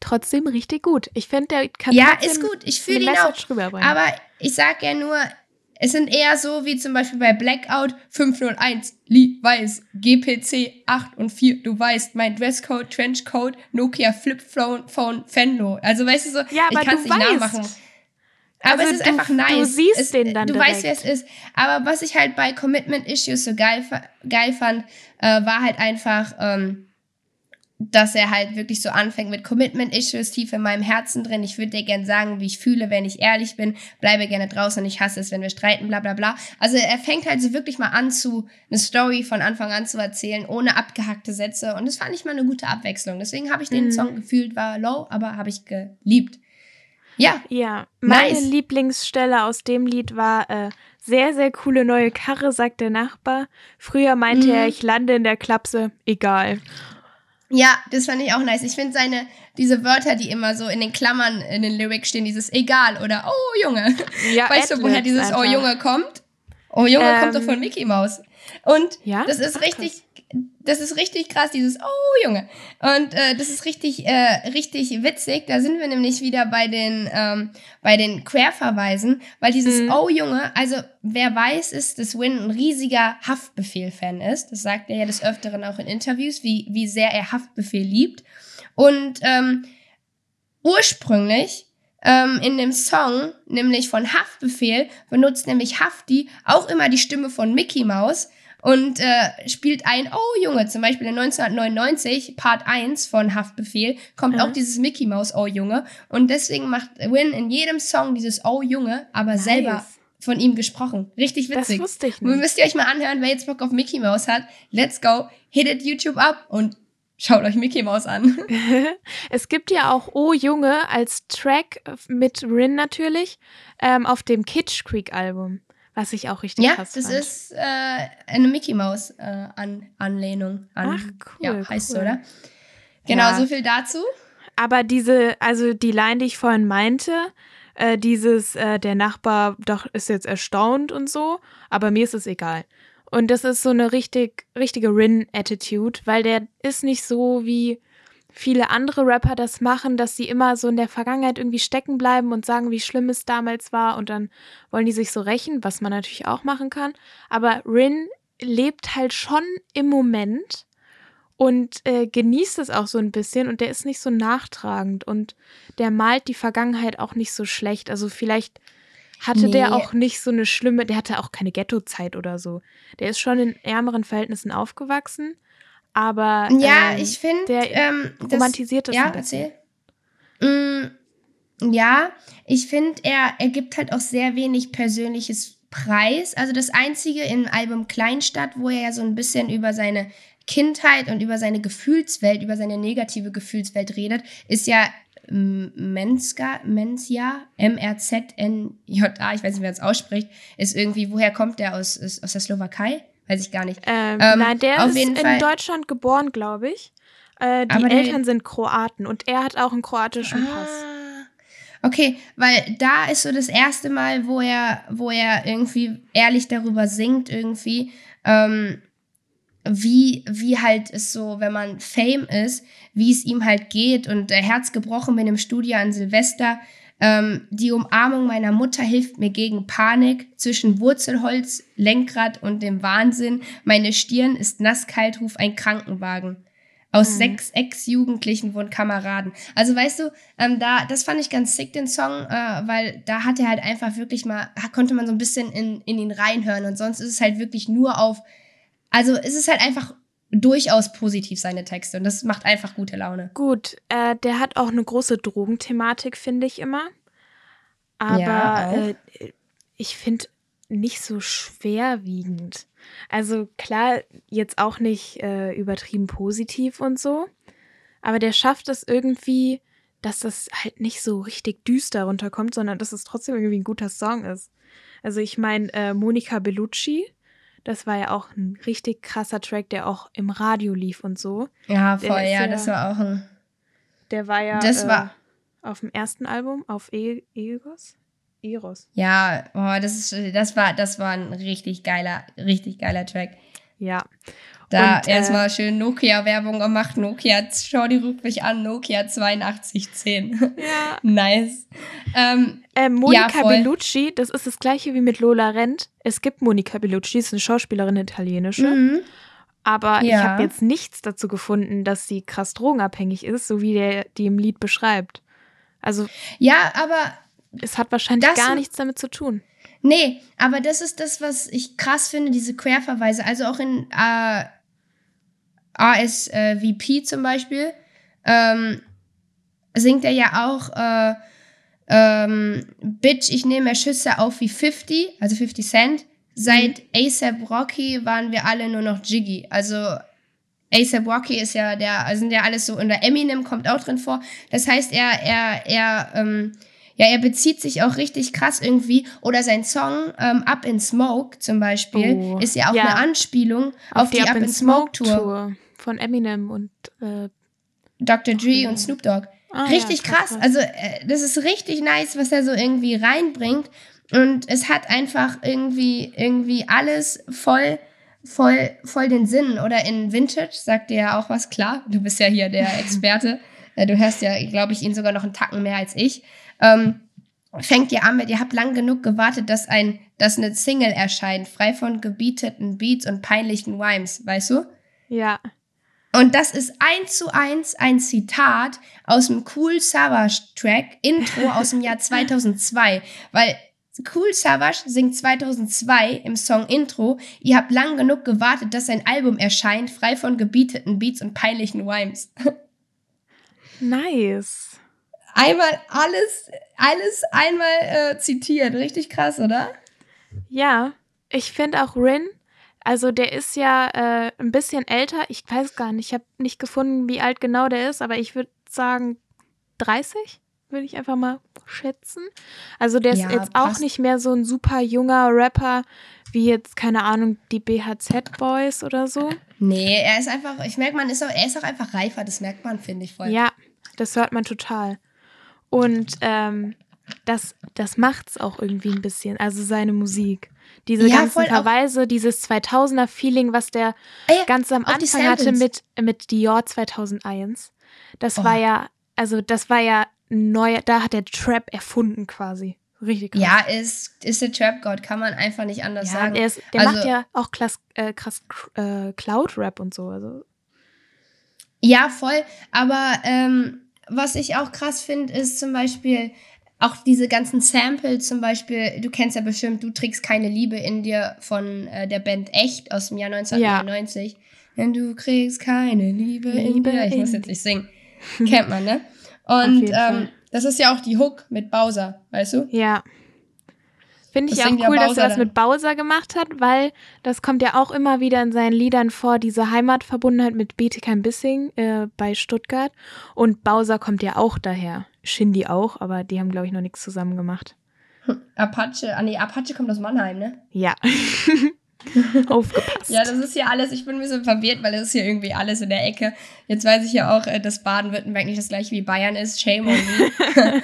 B: trotzdem richtig gut. Ich finde, der kann
A: Ja, ist gut. Ich fühle ihn auch. Aber ich sag ja nur, es sind eher so wie zum Beispiel bei Blackout 501, Lee Weiß, GPC 8 und 4, du weißt, mein Dresscode, Trenchcode, Nokia Flip Phone, Fenlo. Also weißt du so,
B: ja,
A: ich kann es nicht weißt. nachmachen. Aber also es ist
B: du,
A: einfach nice.
B: Du siehst
A: es,
B: den dann
A: Du
B: direkt.
A: weißt, wer es ist. Aber was ich halt bei Commitment Issues so geil, geil fand, äh, war halt einfach, ähm, dass er halt wirklich so anfängt mit Commitment Issues tief in meinem Herzen drin. Ich würde dir gerne sagen, wie ich fühle, wenn ich ehrlich bin. Bleibe gerne draußen und ich hasse es, wenn wir streiten, bla bla bla. Also er fängt halt so wirklich mal an zu, eine Story von Anfang an zu erzählen, ohne abgehackte Sätze. Und das fand ich mal eine gute Abwechslung. Deswegen habe ich den mhm. Song gefühlt, war low, aber habe ich geliebt. Ja.
B: Ja, meine nice. Lieblingsstelle aus dem Lied war äh, Sehr, sehr coole neue Karre, sagt der Nachbar. Früher meinte
A: Mhm.
B: er, ich lande in der Klapse. Egal.
A: Ja, das fand ich auch nice. Ich finde seine, diese Wörter, die immer so in den Klammern in den Lyrics stehen, dieses egal oder oh Junge.
B: Ja,
A: weißt du, woher dieses oh
B: einfach.
A: Junge kommt? Oh Junge kommt doch
B: Ähm,
A: von Mickey Mouse. Und
B: Ja?
A: das ist
B: Ach,
A: richtig, das ist richtig krass, dieses oh Junge. Und äh, das ist richtig, äh, richtig witzig. Da sind wir nämlich wieder bei den, ähm, bei den Querverweisen, weil dieses
B: Mhm.
A: oh Junge, also wer weiß, ist, dass Win ein riesiger Haftbefehl-Fan ist. Das sagt er ja des Öfteren auch in Interviews, wie, wie sehr er Haftbefehl liebt. Und ähm, ursprünglich ähm, in dem Song, nämlich von Haftbefehl, benutzt nämlich Hafti auch immer die Stimme von Mickey Mouse und äh, spielt ein Oh Junge, zum Beispiel in 1999, Part 1 von Haftbefehl, kommt
B: Mhm.
A: auch dieses Mickey Mouse Oh Junge und deswegen macht Win in jedem Song dieses Oh Junge, aber
B: Nice.
A: selber von ihm gesprochen. Richtig
B: Das
A: witzig.
B: wusste ich nicht.
A: müsst ihr euch mal anhören, wer jetzt Bock auf Mickey Mouse hat. Let's go, hit it YouTube ab und schaut euch Mickey Mouse an.
B: es gibt ja auch Oh Junge als Track mit Rin natürlich ähm, auf dem Kitsch Creek Album, was ich auch richtig
A: Ja,
B: krass
A: das
B: fand.
A: ist äh, eine Mickey Mouse äh, an Anlehnung an.
B: Ach, cool,
A: Ja, heißt
B: cool.
A: so, oder? Genau,
B: Ja.
A: so viel dazu.
B: Aber diese, also die Line, die ich vorhin meinte, äh, dieses, äh, der Nachbar doch ist jetzt erstaunt und so, aber mir ist es egal. Und das ist so eine richtig, richtige Rin-Attitude, weil der ist nicht so wie viele andere Rapper das machen, dass sie immer so in der Vergangenheit irgendwie stecken bleiben und sagen, wie schlimm es damals war und dann wollen die sich so rächen, was man natürlich auch machen kann. Aber Rin lebt halt schon im Moment und äh, genießt es auch so ein bisschen und der ist nicht so nachtragend und der malt die Vergangenheit auch nicht so schlecht. Also vielleicht hatte der
A: Nee.
B: auch nicht so eine schlimme, der hatte auch keine Ghetto-Zeit oder so. Der ist schon in ärmeren Verhältnissen aufgewachsen, aber
A: Ja,
B: ähm,
A: ich finde,
B: der
A: ähm,
B: romantisiert das
A: Ja,
B: ein bisschen.
A: erzähl. Mm, ja, ich finde, er, er gibt halt auch sehr wenig persönliches Preis. Also das Einzige im Album Kleinstadt, wo er ja so ein bisschen über seine Kindheit und über seine Gefühlswelt, über seine negative Gefühlswelt redet, ist ja Menska, Mensia, M-R-Z-N-J-A, ich weiß nicht, wer es ausspricht, ist irgendwie, woher kommt der aus, aus der Slowakei? Weiß ich gar nicht.
B: Ähm,
A: Ähm,
B: nein, der ist in
A: Fall-
B: Deutschland geboren, glaube ich. Äh, die
A: Aber
B: Eltern sind Kroaten und er hat auch einen kroatischen Pass.
A: Ah, okay, weil da ist so das erste Mal, wo er, wo er irgendwie ehrlich darüber singt, irgendwie, ähm, wie, wie halt es so, wenn man Fame ist, wie es ihm halt geht und äh, Herz gebrochen bin im Studio an Silvester. Ähm, die Umarmung meiner Mutter hilft mir gegen Panik zwischen Wurzelholz, Lenkrad und dem Wahnsinn. Meine Stirn ist nasskalt, ruf ein Krankenwagen. Aus
B: Mhm.
A: sechs Ex-Jugendlichen wurden Kameraden. Also weißt du, ähm, da, das fand ich ganz sick, den Song, äh, weil da hat er halt einfach wirklich mal, konnte man so ein bisschen in, in ihn reinhören und sonst ist es halt wirklich nur auf, also es ist halt einfach durchaus positiv, seine Texte und das macht einfach gute Laune.
B: Gut, äh, der hat auch eine große Drogenthematik, finde ich immer. Aber
A: Ja,
B: äh, ich finde nicht so schwerwiegend. Also klar, jetzt auch nicht äh, übertrieben positiv und so. Aber der schafft es irgendwie, dass das halt nicht so richtig düster runterkommt, sondern dass es trotzdem irgendwie ein guter Song ist. Also ich meine, äh, Monica Bellucci, das war ja auch ein richtig krasser Track, der auch im Radio lief und so.
A: Ja, voll, ja,
B: ja-
A: das war auch ein,
B: Der war ja
A: Das
B: äh,
A: war-
B: auf dem ersten Album, auf e Eros? Eros.
A: ja, oh, das ist, das war, das war ein richtig geiler, richtig geiler Track.
B: Ja.
A: Da
B: Und, äh,
A: erstmal schön Nokia-Werbung gemacht. Nokia, schau die ruft mich an, Nokia 8210.
B: Ja.
A: nice. Ähm,
B: Ähm, Monica
A: Ja.
B: Bellucci, das ist das gleiche wie mit Lola Rent. Es gibt Monica Bellucci, ist eine Schauspielerin, eine italienische.
A: mhm.
B: Aber ich
A: Ja.
B: habe jetzt nichts dazu gefunden, dass sie krass drogenabhängig ist, so wie der die im Lied beschreibt. Also
A: Ja, aber
B: es hat wahrscheinlich gar nichts damit zu tun.
A: Nee, aber das ist das, was ich krass finde, diese Querverweise. Also auch in äh, ASVP zum Beispiel ähm, singt er ja auch äh, ähm, Bitch, ich nehme mehr Schüsse auf wie 50, also 50 Cent. Seit ASAP Rocky waren wir alle nur noch Jiggy. Also ASAP Rocky ist ja der, also sind ja alles so, und der Eminem kommt auch drin vor. Das heißt, er, er, er, ähm, Ja, er bezieht sich auch richtig krass irgendwie. Oder sein Song ähm, Up in Smoke zum Beispiel
B: Oh,
A: ist ja auch
B: ja.
A: eine Anspielung auf, die, Up in Smoke Tour.
B: von Eminem und äh,
A: Dr. Dre und Snoop Dogg.
B: ah,
A: richtig
B: ja,
A: krass. Also äh, das ist richtig nice, was er so irgendwie reinbringt. Und es hat einfach irgendwie, irgendwie alles voll, voll, voll den Sinn. Oder in Vintage sagt dir ja auch was klar. Du bist ja hier der Experte. Äh, du hörst ja, glaube ich, ihn sogar noch einen Tacken mehr als ich. Ähm, fängt ihr an mit, ihr habt lang genug gewartet, dass ein, dass eine Single erscheint, frei von gebieteten Beats und peinlichen Rhymes, weißt du?
B: ja.
A: Und das ist eins zu eins ein Zitat aus dem Cool Savage Track Intro aus dem Jahr 2002, weil Cool Savage singt 2002 im Song Intro, ihr habt lang genug gewartet, dass ein Album erscheint, frei von gebieteten Beats und peinlichen Rhymes.
B: Nice.
A: Einmal alles, alles einmal äh, zitiert, richtig krass, oder?
B: Ja, ich finde auch Rin, also der ist ja äh, ein bisschen älter. Ich weiß gar nicht, ich habe nicht gefunden, wie alt genau der ist, aber ich würde sagen 30, würde ich einfach mal schätzen. Also der ist
A: Ja,
B: jetzt auch
A: passt.
B: nicht mehr so ein super junger Rapper wie jetzt, keine Ahnung, die BHZ Boys oder so.
A: Nee, er ist einfach, ich merke, man ist auch, er ist auch einfach reifer, das merkt man, finde ich voll.
B: Ja, das hört man total. Und ähm, das, das macht's auch irgendwie ein bisschen, also seine Musik. Diese
A: Ja,
B: ganzen Verweise, dieses 2000er-Feeling, was der
A: Ah ja,
B: ganz am Anfang hatte mit, mit Dior 2001. Das
A: Oh.
B: war ja, also das war ja neu, da hat der Trap erfunden quasi. Richtig krass.
A: Ja, ist, ist der Trap God, kann man einfach nicht anders
B: Ja,
A: sagen.
B: der, ist, der
A: Also-
B: macht ja auch krass, äh, krass äh, Cloud-Rap und so. Also,
A: Ja, voll. Aber ähm, was ich auch krass finde, ist zum Beispiel auch diese ganzen Samples, zum Beispiel, du kennst ja bestimmt, du trägst keine Liebe in dir von äh, der Band Echt aus dem Jahr 1999. Denn du kriegst keine Liebe, in
B: Liebe
A: dir. Ich muss
B: in
A: jetzt nicht singen. Kennt man, ne? Und ähm, das ist ja auch die Hook mit Bowser, weißt du?
B: Ja. Finde ich auch
A: ja
B: cool, dass er das mit Bowser gemacht hat, weil das kommt ja auch immer wieder in seinen Liedern vor, diese Heimatverbundenheit mit Bietigheim Bissing äh, bei Stuttgart. Und Bowser kommt ja auch daher. Shindy auch, aber die haben, glaube ich, noch nichts zusammen gemacht.
A: Apache, ah nee, Apache kommt aus Mannheim, ne?
B: Ja. Aufgepasst.
A: Ja, das ist hier alles, ich bin ein bisschen verwirrt, weil das ist hier irgendwie alles in der Ecke. Jetzt weiß ich ja auch, äh, dass Baden-Württemberg nicht das gleiche wie Bayern ist. Shame on me.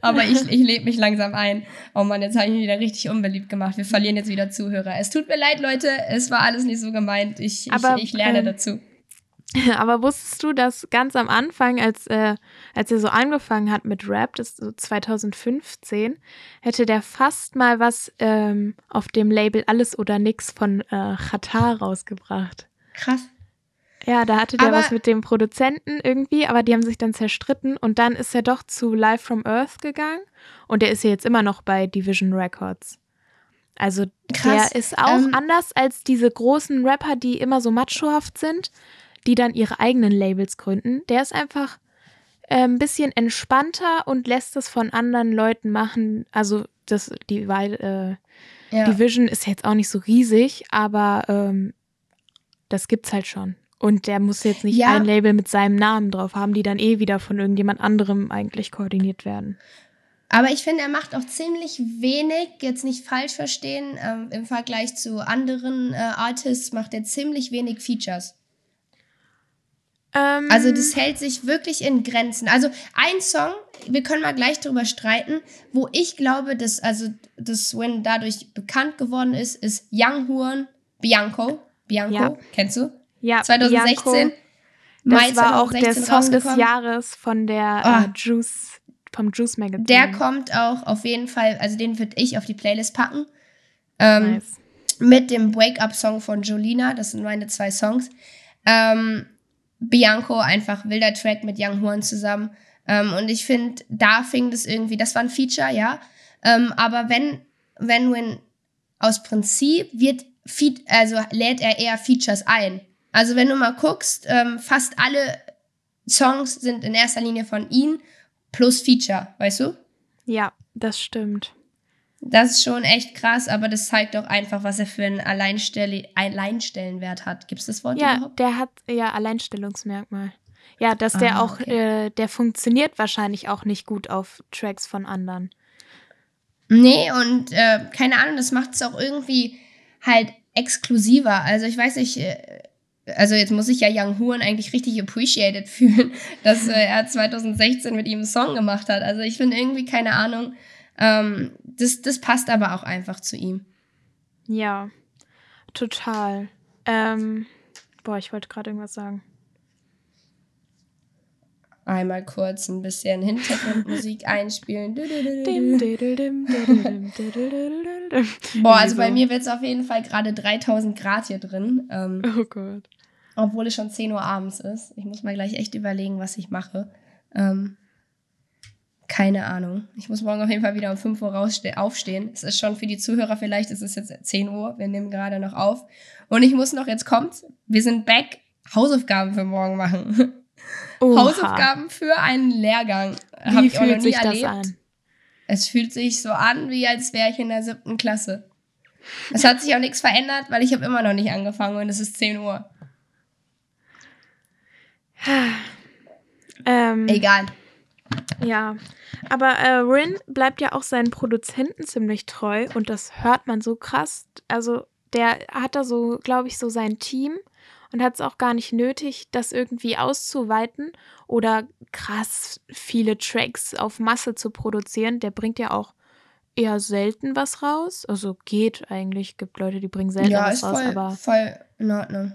A: Aber ich, ich lebe mich langsam ein. Oh Mann, jetzt habe ich mich wieder richtig unbeliebt gemacht. Wir verlieren jetzt wieder Zuhörer. Es tut mir leid, Leute. Es war alles nicht so gemeint. Ich,
B: Aber,
A: ich, ich lerne
B: ähm,
A: dazu.
B: Aber wusstest du, dass ganz am Anfang, als, äh, als er so angefangen hat mit Rap, das ist so 2015, hätte der fast mal was ähm, auf dem Label Alles oder Nix von äh, Qatar rausgebracht.
A: Krass.
B: Ja, da hatte der
A: Aber-
B: was mit dem Produzenten irgendwie, aber die haben sich dann zerstritten und dann ist er doch zu Live from Earth gegangen und der ist ja jetzt immer noch bei Division Records. Also
A: Krass.
B: der ist auch
A: Ähm,
B: anders als diese großen Rapper, die immer so machohaft sind, die dann ihre eigenen Labels gründen. Der ist einfach äh, ein bisschen entspannter und lässt es von anderen Leuten machen. Also das, die, weil, äh,
A: Ja.
B: Division ist jetzt auch nicht so riesig, aber ähm, das gibt's halt schon. Und der muss jetzt nicht
A: Ja.
B: ein Label mit seinem Namen drauf haben, die dann eh wieder von irgendjemand anderem eigentlich koordiniert werden.
A: Aber ich finde, er macht auch ziemlich wenig, jetzt nicht falsch verstehen, ähm, im Vergleich zu anderen äh, Artists macht er ziemlich wenig Features.
B: Ähm,
A: Also das hält sich wirklich in Grenzen. Also ein Song, wir können mal gleich drüber streiten, wo ich glaube, dass also das Win dadurch bekannt geworden ist, ist Young Horn Bianco. Bianco,
B: Ja.
A: kennst du?
B: Ja,
A: 2016.
B: Bianco, das war auch der
A: 2016
B: Song des. Jahres von der
A: Ah.
B: äh, Juice, vom Juice Magazine.
A: Der kommt auch auf jeden Fall, also den würde ich auf die Playlist packen. Ähm,
B: nice.
A: mit dem Wake-Up-Song von Jolina. Das sind meine zwei Songs. Ähm, Bianco, einfach wilder Track mit Young Horn zusammen. Ähm, und ich finde, da fing das irgendwie, das war ein Feature, ja. Ähm, aber wenn, wenn Win aus Prinzip wird, also lädt er eher Features ein. Also wenn du mal guckst, ähm, fast alle Songs sind in erster Linie von ihm plus Feature, weißt du?
B: Ja, das stimmt.
A: Das ist schon echt krass, aber das zeigt doch einfach, was er für einen Alleinstell Alleinstellenwert hat. Gibt es das Wort
B: Ja,
A: überhaupt?
B: der hat ja Alleinstellungsmerkmal. Ja, dass der
A: Ah,
B: auch, äh, der funktioniert wahrscheinlich auch nicht gut auf Tracks von anderen.
A: Nee, und äh, keine Ahnung, das macht es auch irgendwie halt exklusiver. Also ich weiß nicht, äh, also jetzt muss ich ja Young Huan eigentlich richtig appreciated fühlen, dass äh, er 2016 mit ihm einen Song gemacht hat. Also ich finde irgendwie, keine Ahnung, ähm, das, das passt aber auch einfach zu ihm.
B: Ja, total. Ähm, boah, ich wollte gerade irgendwas sagen.
A: Einmal kurz ein bisschen Hintergrundmusik einspielen. Boah, also bei mir wird es auf jeden Fall gerade 3000 Grad hier drin. Ähm,
B: Oh Gott.
A: Obwohl es schon 10 Uhr abends ist. Ich muss mal gleich echt überlegen, was ich mache. Ähm, keine Ahnung. Ich muss morgen auf jeden Fall wieder um 5 Uhr aufstehen. Es ist schon für die Zuhörer vielleicht, es ist jetzt 10 Uhr. Wir nehmen gerade noch auf. Und ich muss noch, jetzt kommt, wir sind back, Hausaufgaben für morgen machen.
B: Oha.
A: Hausaufgaben für einen Lehrgang. Hab
B: Wie
A: ich auch noch
B: fühlt
A: nie erlebt.
B: an?
A: Es fühlt sich so an, wie als wäre ich in der siebten Klasse. Es hat sich auch nichts verändert, weil ich habe immer noch nicht angefangen und es ist 10 Uhr.
B: Ähm,
A: Egal.
B: Ja, aber äh, Rin bleibt ja auch seinen Produzenten ziemlich treu und das hört man so krass. Also der hat da so, glaube ich, so sein Team und hat es auch gar nicht nötig, das irgendwie auszuweiten oder krass viele Tracks auf Masse zu produzieren. Der bringt ja auch eher selten was raus. Also geht eigentlich, gibt Leute, die bringen selten
A: ja,
B: was raus,
A: voll,
B: aber
A: voll in Ordnung.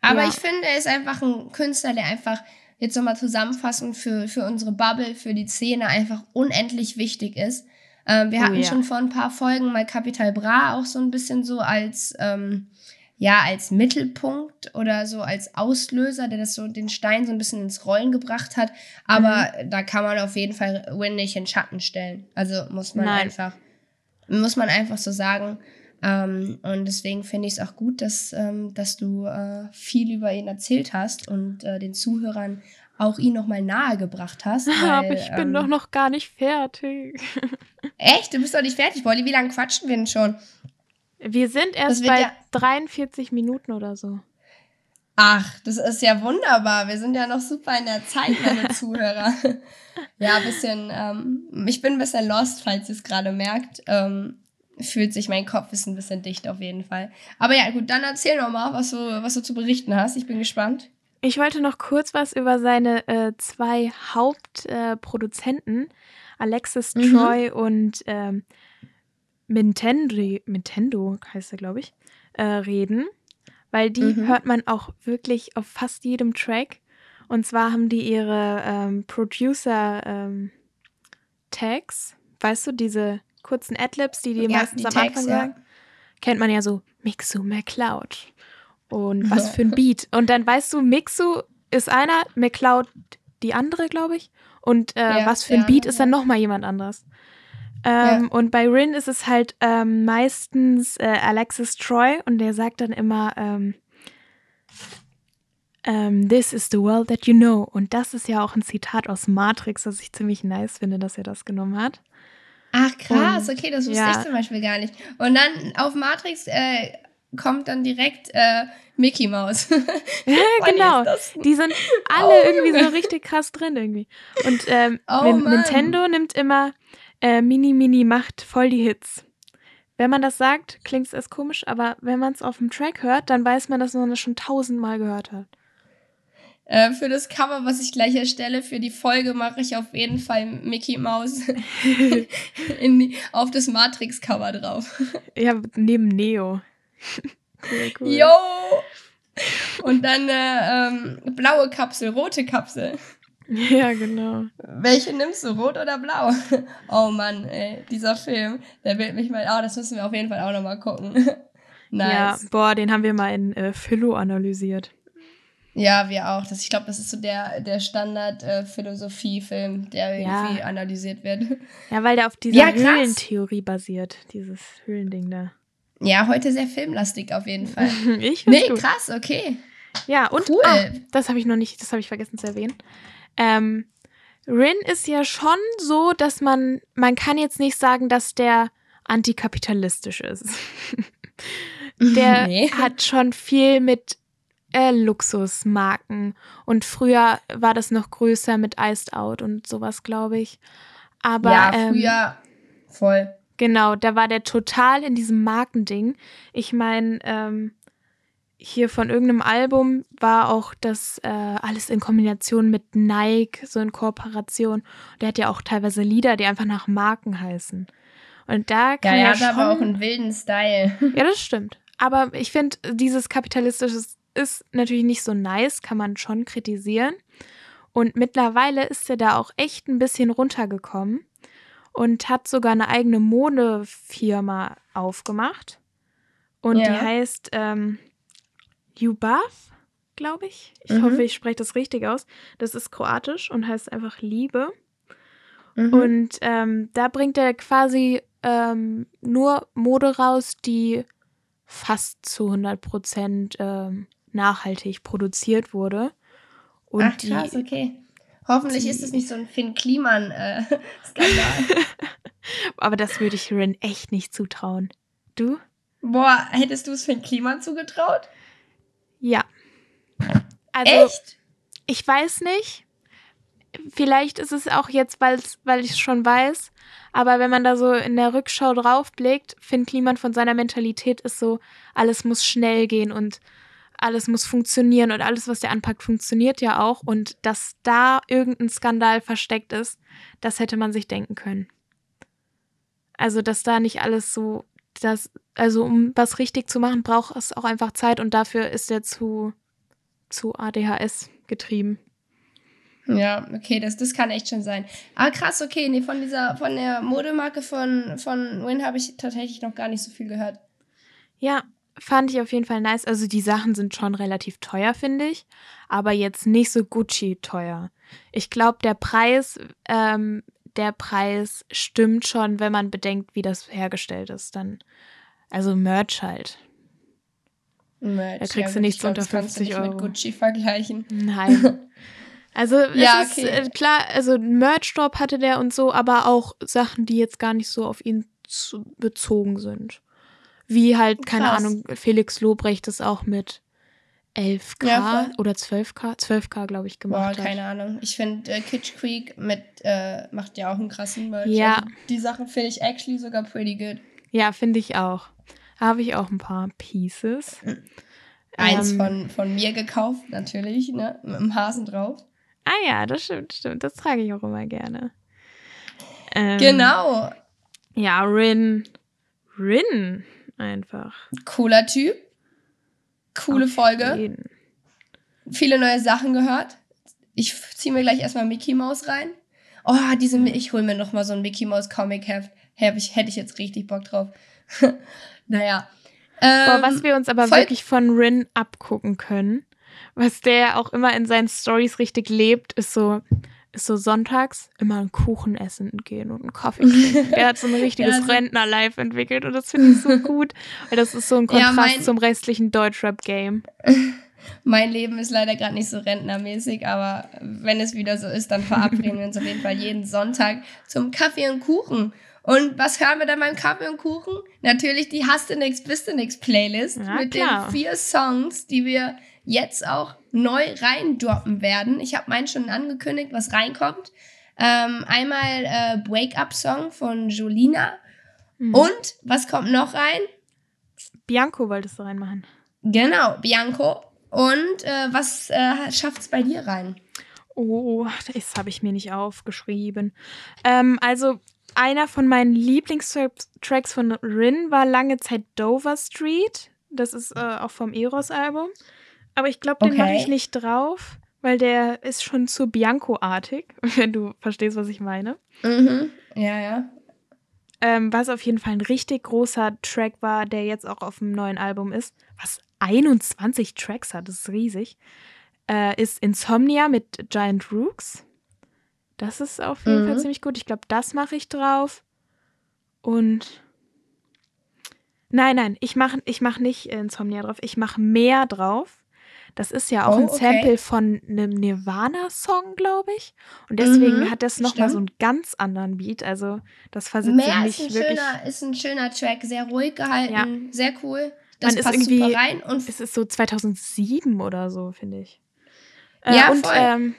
A: Aber
B: Ja.
A: ich finde, er ist einfach ein Künstler, der einfach jetzt nochmal zusammenfassend für, für unsere Bubble, für die Szene einfach unendlich wichtig ist. Ähm, wir
B: Oh
A: hatten
B: ja.
A: schon vor ein paar Folgen mal Capital Bra auch so ein bisschen so als, ähm, ja, als Mittelpunkt oder so als Auslöser, der das so den Stein so ein bisschen ins Rollen gebracht hat. Aber
B: Mhm.
A: da kann man auf jeden Fall Win nicht in Schatten stellen. Also muss man
B: Nein.
A: einfach, muss man einfach so sagen. Ähm, und deswegen finde ich es auch gut, dass, ähm, dass du äh, viel über ihn erzählt hast und äh, den Zuhörern auch ihn nochmal nahegebracht hast.
B: aber
A: weil,
B: ich bin
A: ähm,
B: doch noch gar nicht fertig.
A: Echt? Du bist doch nicht fertig, Polly. Wie lange quatschen wir denn schon?
B: Wir sind erst bei
A: ja-
B: 43 Minuten oder so.
A: Ach, das ist ja wunderbar. Wir sind ja noch super in der Zeit, meine Zuhörer. ja, ein bisschen, ähm, ich bin ein bisschen lost, falls ihr es gerade merkt. Ähm, fühlt sich, mein Kopf ist ein bisschen dicht auf jeden Fall. Aber ja, gut, dann erzähl noch mal, was du, was du zu berichten hast. Ich bin gespannt.
B: Ich wollte noch kurz was über seine äh, zwei Hauptproduzenten, äh, Alexis
A: Mhm.
B: Troy und ähm, Nintendo, Nintendo heißt er, glaube ich, äh, reden. Weil die
A: Mhm.
B: hört man auch wirklich auf fast jedem Track. Und zwar haben die ihre ähm, Producer-Tags, weißt du, diese kurzen Adlibs, die die
A: Ja,
B: meistens
A: die
B: am
A: Tags,
B: Anfang
A: ja.
B: sagen. Kennt man ja so, Mixu McCloud. Und was für ein Beat. Und dann weißt du, Mixu ist einer, McCloud die andere, glaube ich. Und äh,
A: Ja,
B: was für ein
A: der
B: Beat ist dann
A: ja.
B: nochmal jemand anderes. Ähm, Und bei Rin ist es halt ähm, meistens äh, Alexis Troy und der sagt dann immer, ähm, ähm, This is the world that you know. Und das ist ja auch ein Zitat aus Matrix, das ich ziemlich nice finde, dass er das genommen hat.
A: Ach krass, okay, das wusste
B: ja.
A: ich zum Beispiel gar nicht. Und dann auf Matrix äh, kommt dann direkt äh, Mickey Mouse.
B: Ja, genau. Die sind alle
A: Oh,
B: irgendwie so richtig krass drin irgendwie. Und ähm,
A: Oh.
B: Nintendo nimmt immer äh, Mini Mini macht voll die Hits. Wenn man das sagt, klingt es erst komisch, aber wenn man es auf dem Track hört, dann weiß man, dass man das schon tausendmal gehört hat.
A: Äh, für das Cover, was ich gleich erstelle, für die Folge mache ich auf jeden Fall Mickey Mouse die, auf das Matrix-Cover drauf.
B: Ja, neben Neo. cool, cool.
A: Yo! Und dann äh, ähm, blaue Kapsel, rote Kapsel.
B: Ja, genau.
A: Welche nimmst du, rot oder blau? Oh Mann, ey, dieser Film, der will mich mal. Oh, das müssen wir auf jeden Fall auch nochmal gucken.
B: Ja,
A: nice.
B: boah, den haben wir mal in äh, Philo analysiert.
A: Ja, wir auch. Das, ich glaube, das ist so der, der Standard-Philosophie-Film, der
B: Ja.
A: irgendwie analysiert wird.
B: Ja, weil der auf dieser
A: Ja.
B: Höhlentheorie basiert, dieses Höhlending da.
A: Ja, heute sehr filmlastig auf jeden Fall.
B: Ich
A: Nee,
B: gut.
A: krass, okay.
B: Ja, und
A: Cool.
B: ah, das habe ich noch nicht, das habe ich vergessen zu erwähnen. Ähm, Rin ist ja schon so, dass man, man kann jetzt nicht sagen, dass der antikapitalistisch ist. der
A: Nee.
B: hat schon viel mit äh, Luxusmarken. Und früher war das noch größer mit Iced Out und sowas, glaube ich. Aber
A: ja,
B: ähm,
A: früher voll.
B: Genau, da war der total in diesem Markending. Ich meine, ähm, hier von irgendeinem Album war auch das äh, alles in Kombination mit Nike, so in Kooperation. Der hat ja auch teilweise Lieder, die einfach nach Marken heißen. Und da kann
A: Ja,
B: ja,
A: er hat
B: schon,
A: aber auch einen wilden Style.
B: Ja, das stimmt. Aber ich finde, dieses kapitalistische ist natürlich nicht so nice, kann man schon kritisieren. Und mittlerweile ist er da auch echt ein bisschen runtergekommen und hat sogar eine eigene Modefirma aufgemacht. Und die
A: Ja.
B: heißt ähm, Ljubav, glaube ich. Ich
A: Mhm.
B: hoffe, ich spreche das richtig aus. Das ist kroatisch und heißt einfach Liebe.
A: Mhm.
B: Und ähm, da bringt er quasi ähm, nur Mode raus, die fast zu 100 Prozent ähm, nachhaltig produziert wurde. Und
A: Ach krass,
B: die,
A: okay. Hoffentlich
B: die-
A: ist es nicht so ein Finn Kliman-Skandal.
B: aber das würde ich Rin echt nicht zutrauen. Du?
A: Boah, hättest du es Finn Kliman zugetraut?
B: Ja. Also,
A: Echt?
B: ich weiß nicht. Vielleicht ist es auch jetzt, weil's, weil ich es schon weiß. Aber wenn man da so in der Rückschau draufblickt, Finn Kliman von seiner Mentalität ist so, alles muss schnell gehen und alles muss funktionieren und alles, was der anpackt, funktioniert ja auch. Und dass da irgendein Skandal versteckt ist, das hätte man sich denken können. Also, dass da nicht alles so, das, also um was richtig zu machen, braucht es auch einfach Zeit und dafür ist er zu, zu ADHS getrieben.
A: Ja, okay, das, das kann echt schon sein. Aber krass, okay, nee, von dieser, von der Modemarke von, von Win habe ich tatsächlich noch gar nicht so viel gehört.
B: Ja, fand ich auf jeden Fall nice. Also die Sachen sind schon relativ teuer, finde ich, aber jetzt nicht so Gucci teuer. Ich glaube, der Preis, ähm, der Preis stimmt schon, wenn man bedenkt, wie das hergestellt ist. Dann, also Merch halt.
A: Merch,
B: Da kriegst du
A: gut,
B: nichts
A: ich glaub,
B: unter
A: das kannst du
B: 50
A: nicht
B: Euro.
A: mit Gucci vergleichen.
B: Nein. Also es
A: Ja,
B: ist
A: okay.
B: äh, klar, also Merch-Drop hatte der und so, aber auch Sachen, die jetzt gar nicht so auf ihn zu, bezogen sind. Wie halt, keine
A: Krass.
B: Ahnung, Felix Lobrecht das auch mit 11k
A: Ja,
B: oder 12k, 12k, glaube ich,
A: Boah,
B: gemacht hat.
A: keine Ahnung. Ich finde, äh, Kitsch Creek mit, äh, macht ja auch einen krassen Merch.
B: Ja.
A: Also, die Sachen finde ich actually sogar pretty good.
B: Ja, finde ich auch. Habe ich auch ein paar Pieces.
A: Eins
B: Ähm,
A: von, von mir gekauft, natürlich, ne? Mit dem Hasen drauf.
B: Ah ja, das stimmt, stimmt. Das trage ich auch immer gerne. Ähm,
A: Genau.
B: Ja, Rin. Rin einfach.
A: Cooler Typ. Coole
B: Auf
A: Folge.
B: jeden.
A: Viele neue Sachen gehört. Ich ziehe mir gleich erstmal Mickey Mouse rein. Oh, diese, ich hole mir noch mal so ein Mickey Mouse Comic Heft. Hätte ich, hätte ich jetzt richtig Bock drauf. naja. Ähm,
B: Boah, was wir uns aber wirklich von Rin abgucken können, was der auch immer in seinen Stories richtig lebt, ist so, ist so sonntags immer einen Kuchen essen gehen und einen Kaffee trinken. Der hat so ein richtiges
A: Ja, so-
B: Rentner-Life entwickelt und das finde ich so gut, weil das ist so ein
A: Ja,
B: Kontrast
A: mein-
B: zum restlichen Deutschrap-Game.
A: Mein Leben ist leider gerade nicht so rentnermäßig, aber wenn es wieder so ist, dann verabreden wir uns auf jeden Fall jeden Sonntag zum Kaffee und Kuchen. Und was hören wir dann beim Kaffee und Kuchen? Natürlich die Hast du nix, bist du nix Playlist
B: Ja,
A: mit
B: klar.
A: den vier Songs, die wir jetzt auch neu reindroppen werden. Ich habe meinen schon angekündigt, was reinkommt. Ähm, einmal äh, Wake Up Song von Jolina.
B: Mhm.
A: Und was kommt noch rein?
B: Bianco wolltest du reinmachen.
A: Genau, Bianco. Und äh, was äh, schafft's bei dir rein?
B: Oh, das habe ich mir nicht aufgeschrieben. Ähm, also, einer von meinen Lieblingstracks von Rin war lange Zeit Dover Street. Das ist äh, auch vom Eros-Album. Aber ich glaube, den
A: Okay.
B: mache ich nicht drauf, weil der ist schon zu Bianco-artig, wenn du verstehst, was ich meine.
A: Mhm. Ja, ja.
B: Ähm, was auf jeden Fall ein richtig großer Track war, der jetzt auch auf dem neuen Album ist, was 21 Tracks hat, das ist riesig, äh, ist Insomnia mit Giant Rooks. Das ist auf jeden
A: Mhm.
B: Fall ziemlich gut. Ich glaube, das mache ich drauf. Und nein, nein, ich mache ich mach nicht Insomnia drauf. Ich mache mehr drauf. Das ist ja auch
A: Oh,
B: ein
A: okay.
B: Sample von einem Nirvana-Song, glaube ich. Und deswegen
A: Mhm,
B: hat das nochmal so einen ganz anderen Beat. Also das versetzt
A: Mehr
B: mich
A: ist ein,
B: wirklich.
A: schöner, ist ein schöner Track, sehr ruhig gehalten, sehr cool. Das
B: Man ist
A: passt
B: irgendwie-
A: super rein. Und
B: Es ist so 2007 oder so, finde ich. Äh,
A: Ja,
B: und,
A: voll.
B: ähm,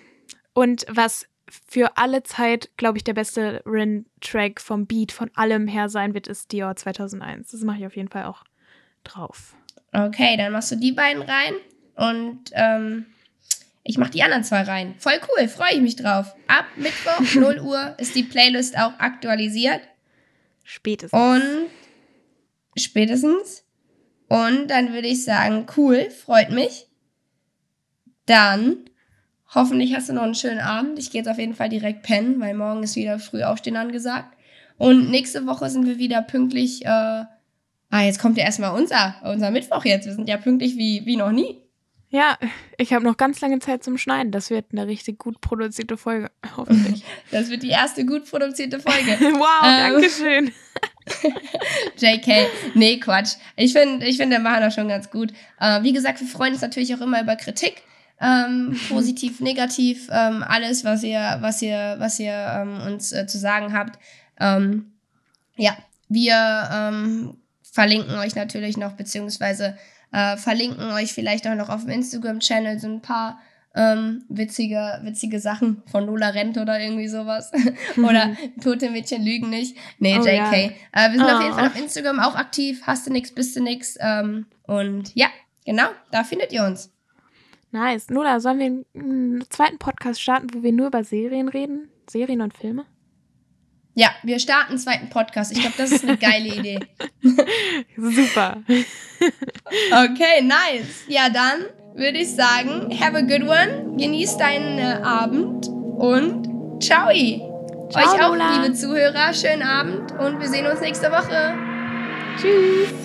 B: und was für alle Zeit, glaube ich, der beste Rin-Track vom Beat von allem her sein wird, ist Dior 2001. Das mache ich auf jeden Fall auch drauf.
A: okay, dann machst du die beiden rein. Und ähm, ich mach die anderen zwei rein. Voll cool, freue ich mich drauf. Ab Mittwoch, 0 Uhr, ist die Playlist auch aktualisiert.
B: Spätestens.
A: Und spätestens. Und dann würde ich sagen, cool, freut mich. Dann hoffentlich hast du noch einen schönen Abend. Ich gehe jetzt auf jeden Fall direkt pennen, weil morgen ist wieder früh aufstehen angesagt. Und nächste Woche sind wir wieder pünktlich. Äh, ah, jetzt kommt ja erstmal unser, unser Mittwoch jetzt. Wir sind ja pünktlich wie, wie noch nie.
B: Ja, ich habe noch ganz lange Zeit zum Schneiden. Das wird eine richtig gut produzierte Folge, hoffentlich.
A: Das wird die erste gut produzierte Folge.
B: wow,
A: Ähm.
B: danke schön.
A: JK. Nee, Quatsch. Ich finde, ich find, wir machen das schon ganz gut. Äh, wie gesagt, wir freuen uns natürlich auch immer über Kritik. Ähm, positiv, negativ, ähm, alles, was ihr, was ihr, was ihr ähm, uns äh, zu sagen habt. Ähm, ja, wir ähm, verlinken euch natürlich noch, beziehungsweise äh, verlinken euch vielleicht auch noch auf dem Instagram-Channel so ein paar ähm, witzige, witzige Sachen von Lola Rent oder irgendwie sowas. oder Tote Mädchen lügen nicht. Nee,
B: Oh,
A: JK.
B: ja.
A: Äh, wir sind auf jeden
B: Oh.
A: Fall auf Instagram auch aktiv. Hast du nix, bist du nix. Ähm, und ja, genau, da findet ihr uns.
B: Nice. Lola, sollen wir einen zweiten Podcast starten, wo wir nur über Serien reden? Serien und Filme?
A: Ja, wir starten einen zweiten Podcast. Ich glaube, das ist eine geile Idee.
B: Super.
A: Okay, nice. Ja, dann würde ich sagen, have a good one. Genieß deinen äh, Abend und ciao.
B: Ciao,
A: Euch auch,
B: Lola.
A: liebe Zuhörer, schönen Abend und wir sehen uns nächste Woche.
B: Tschüss.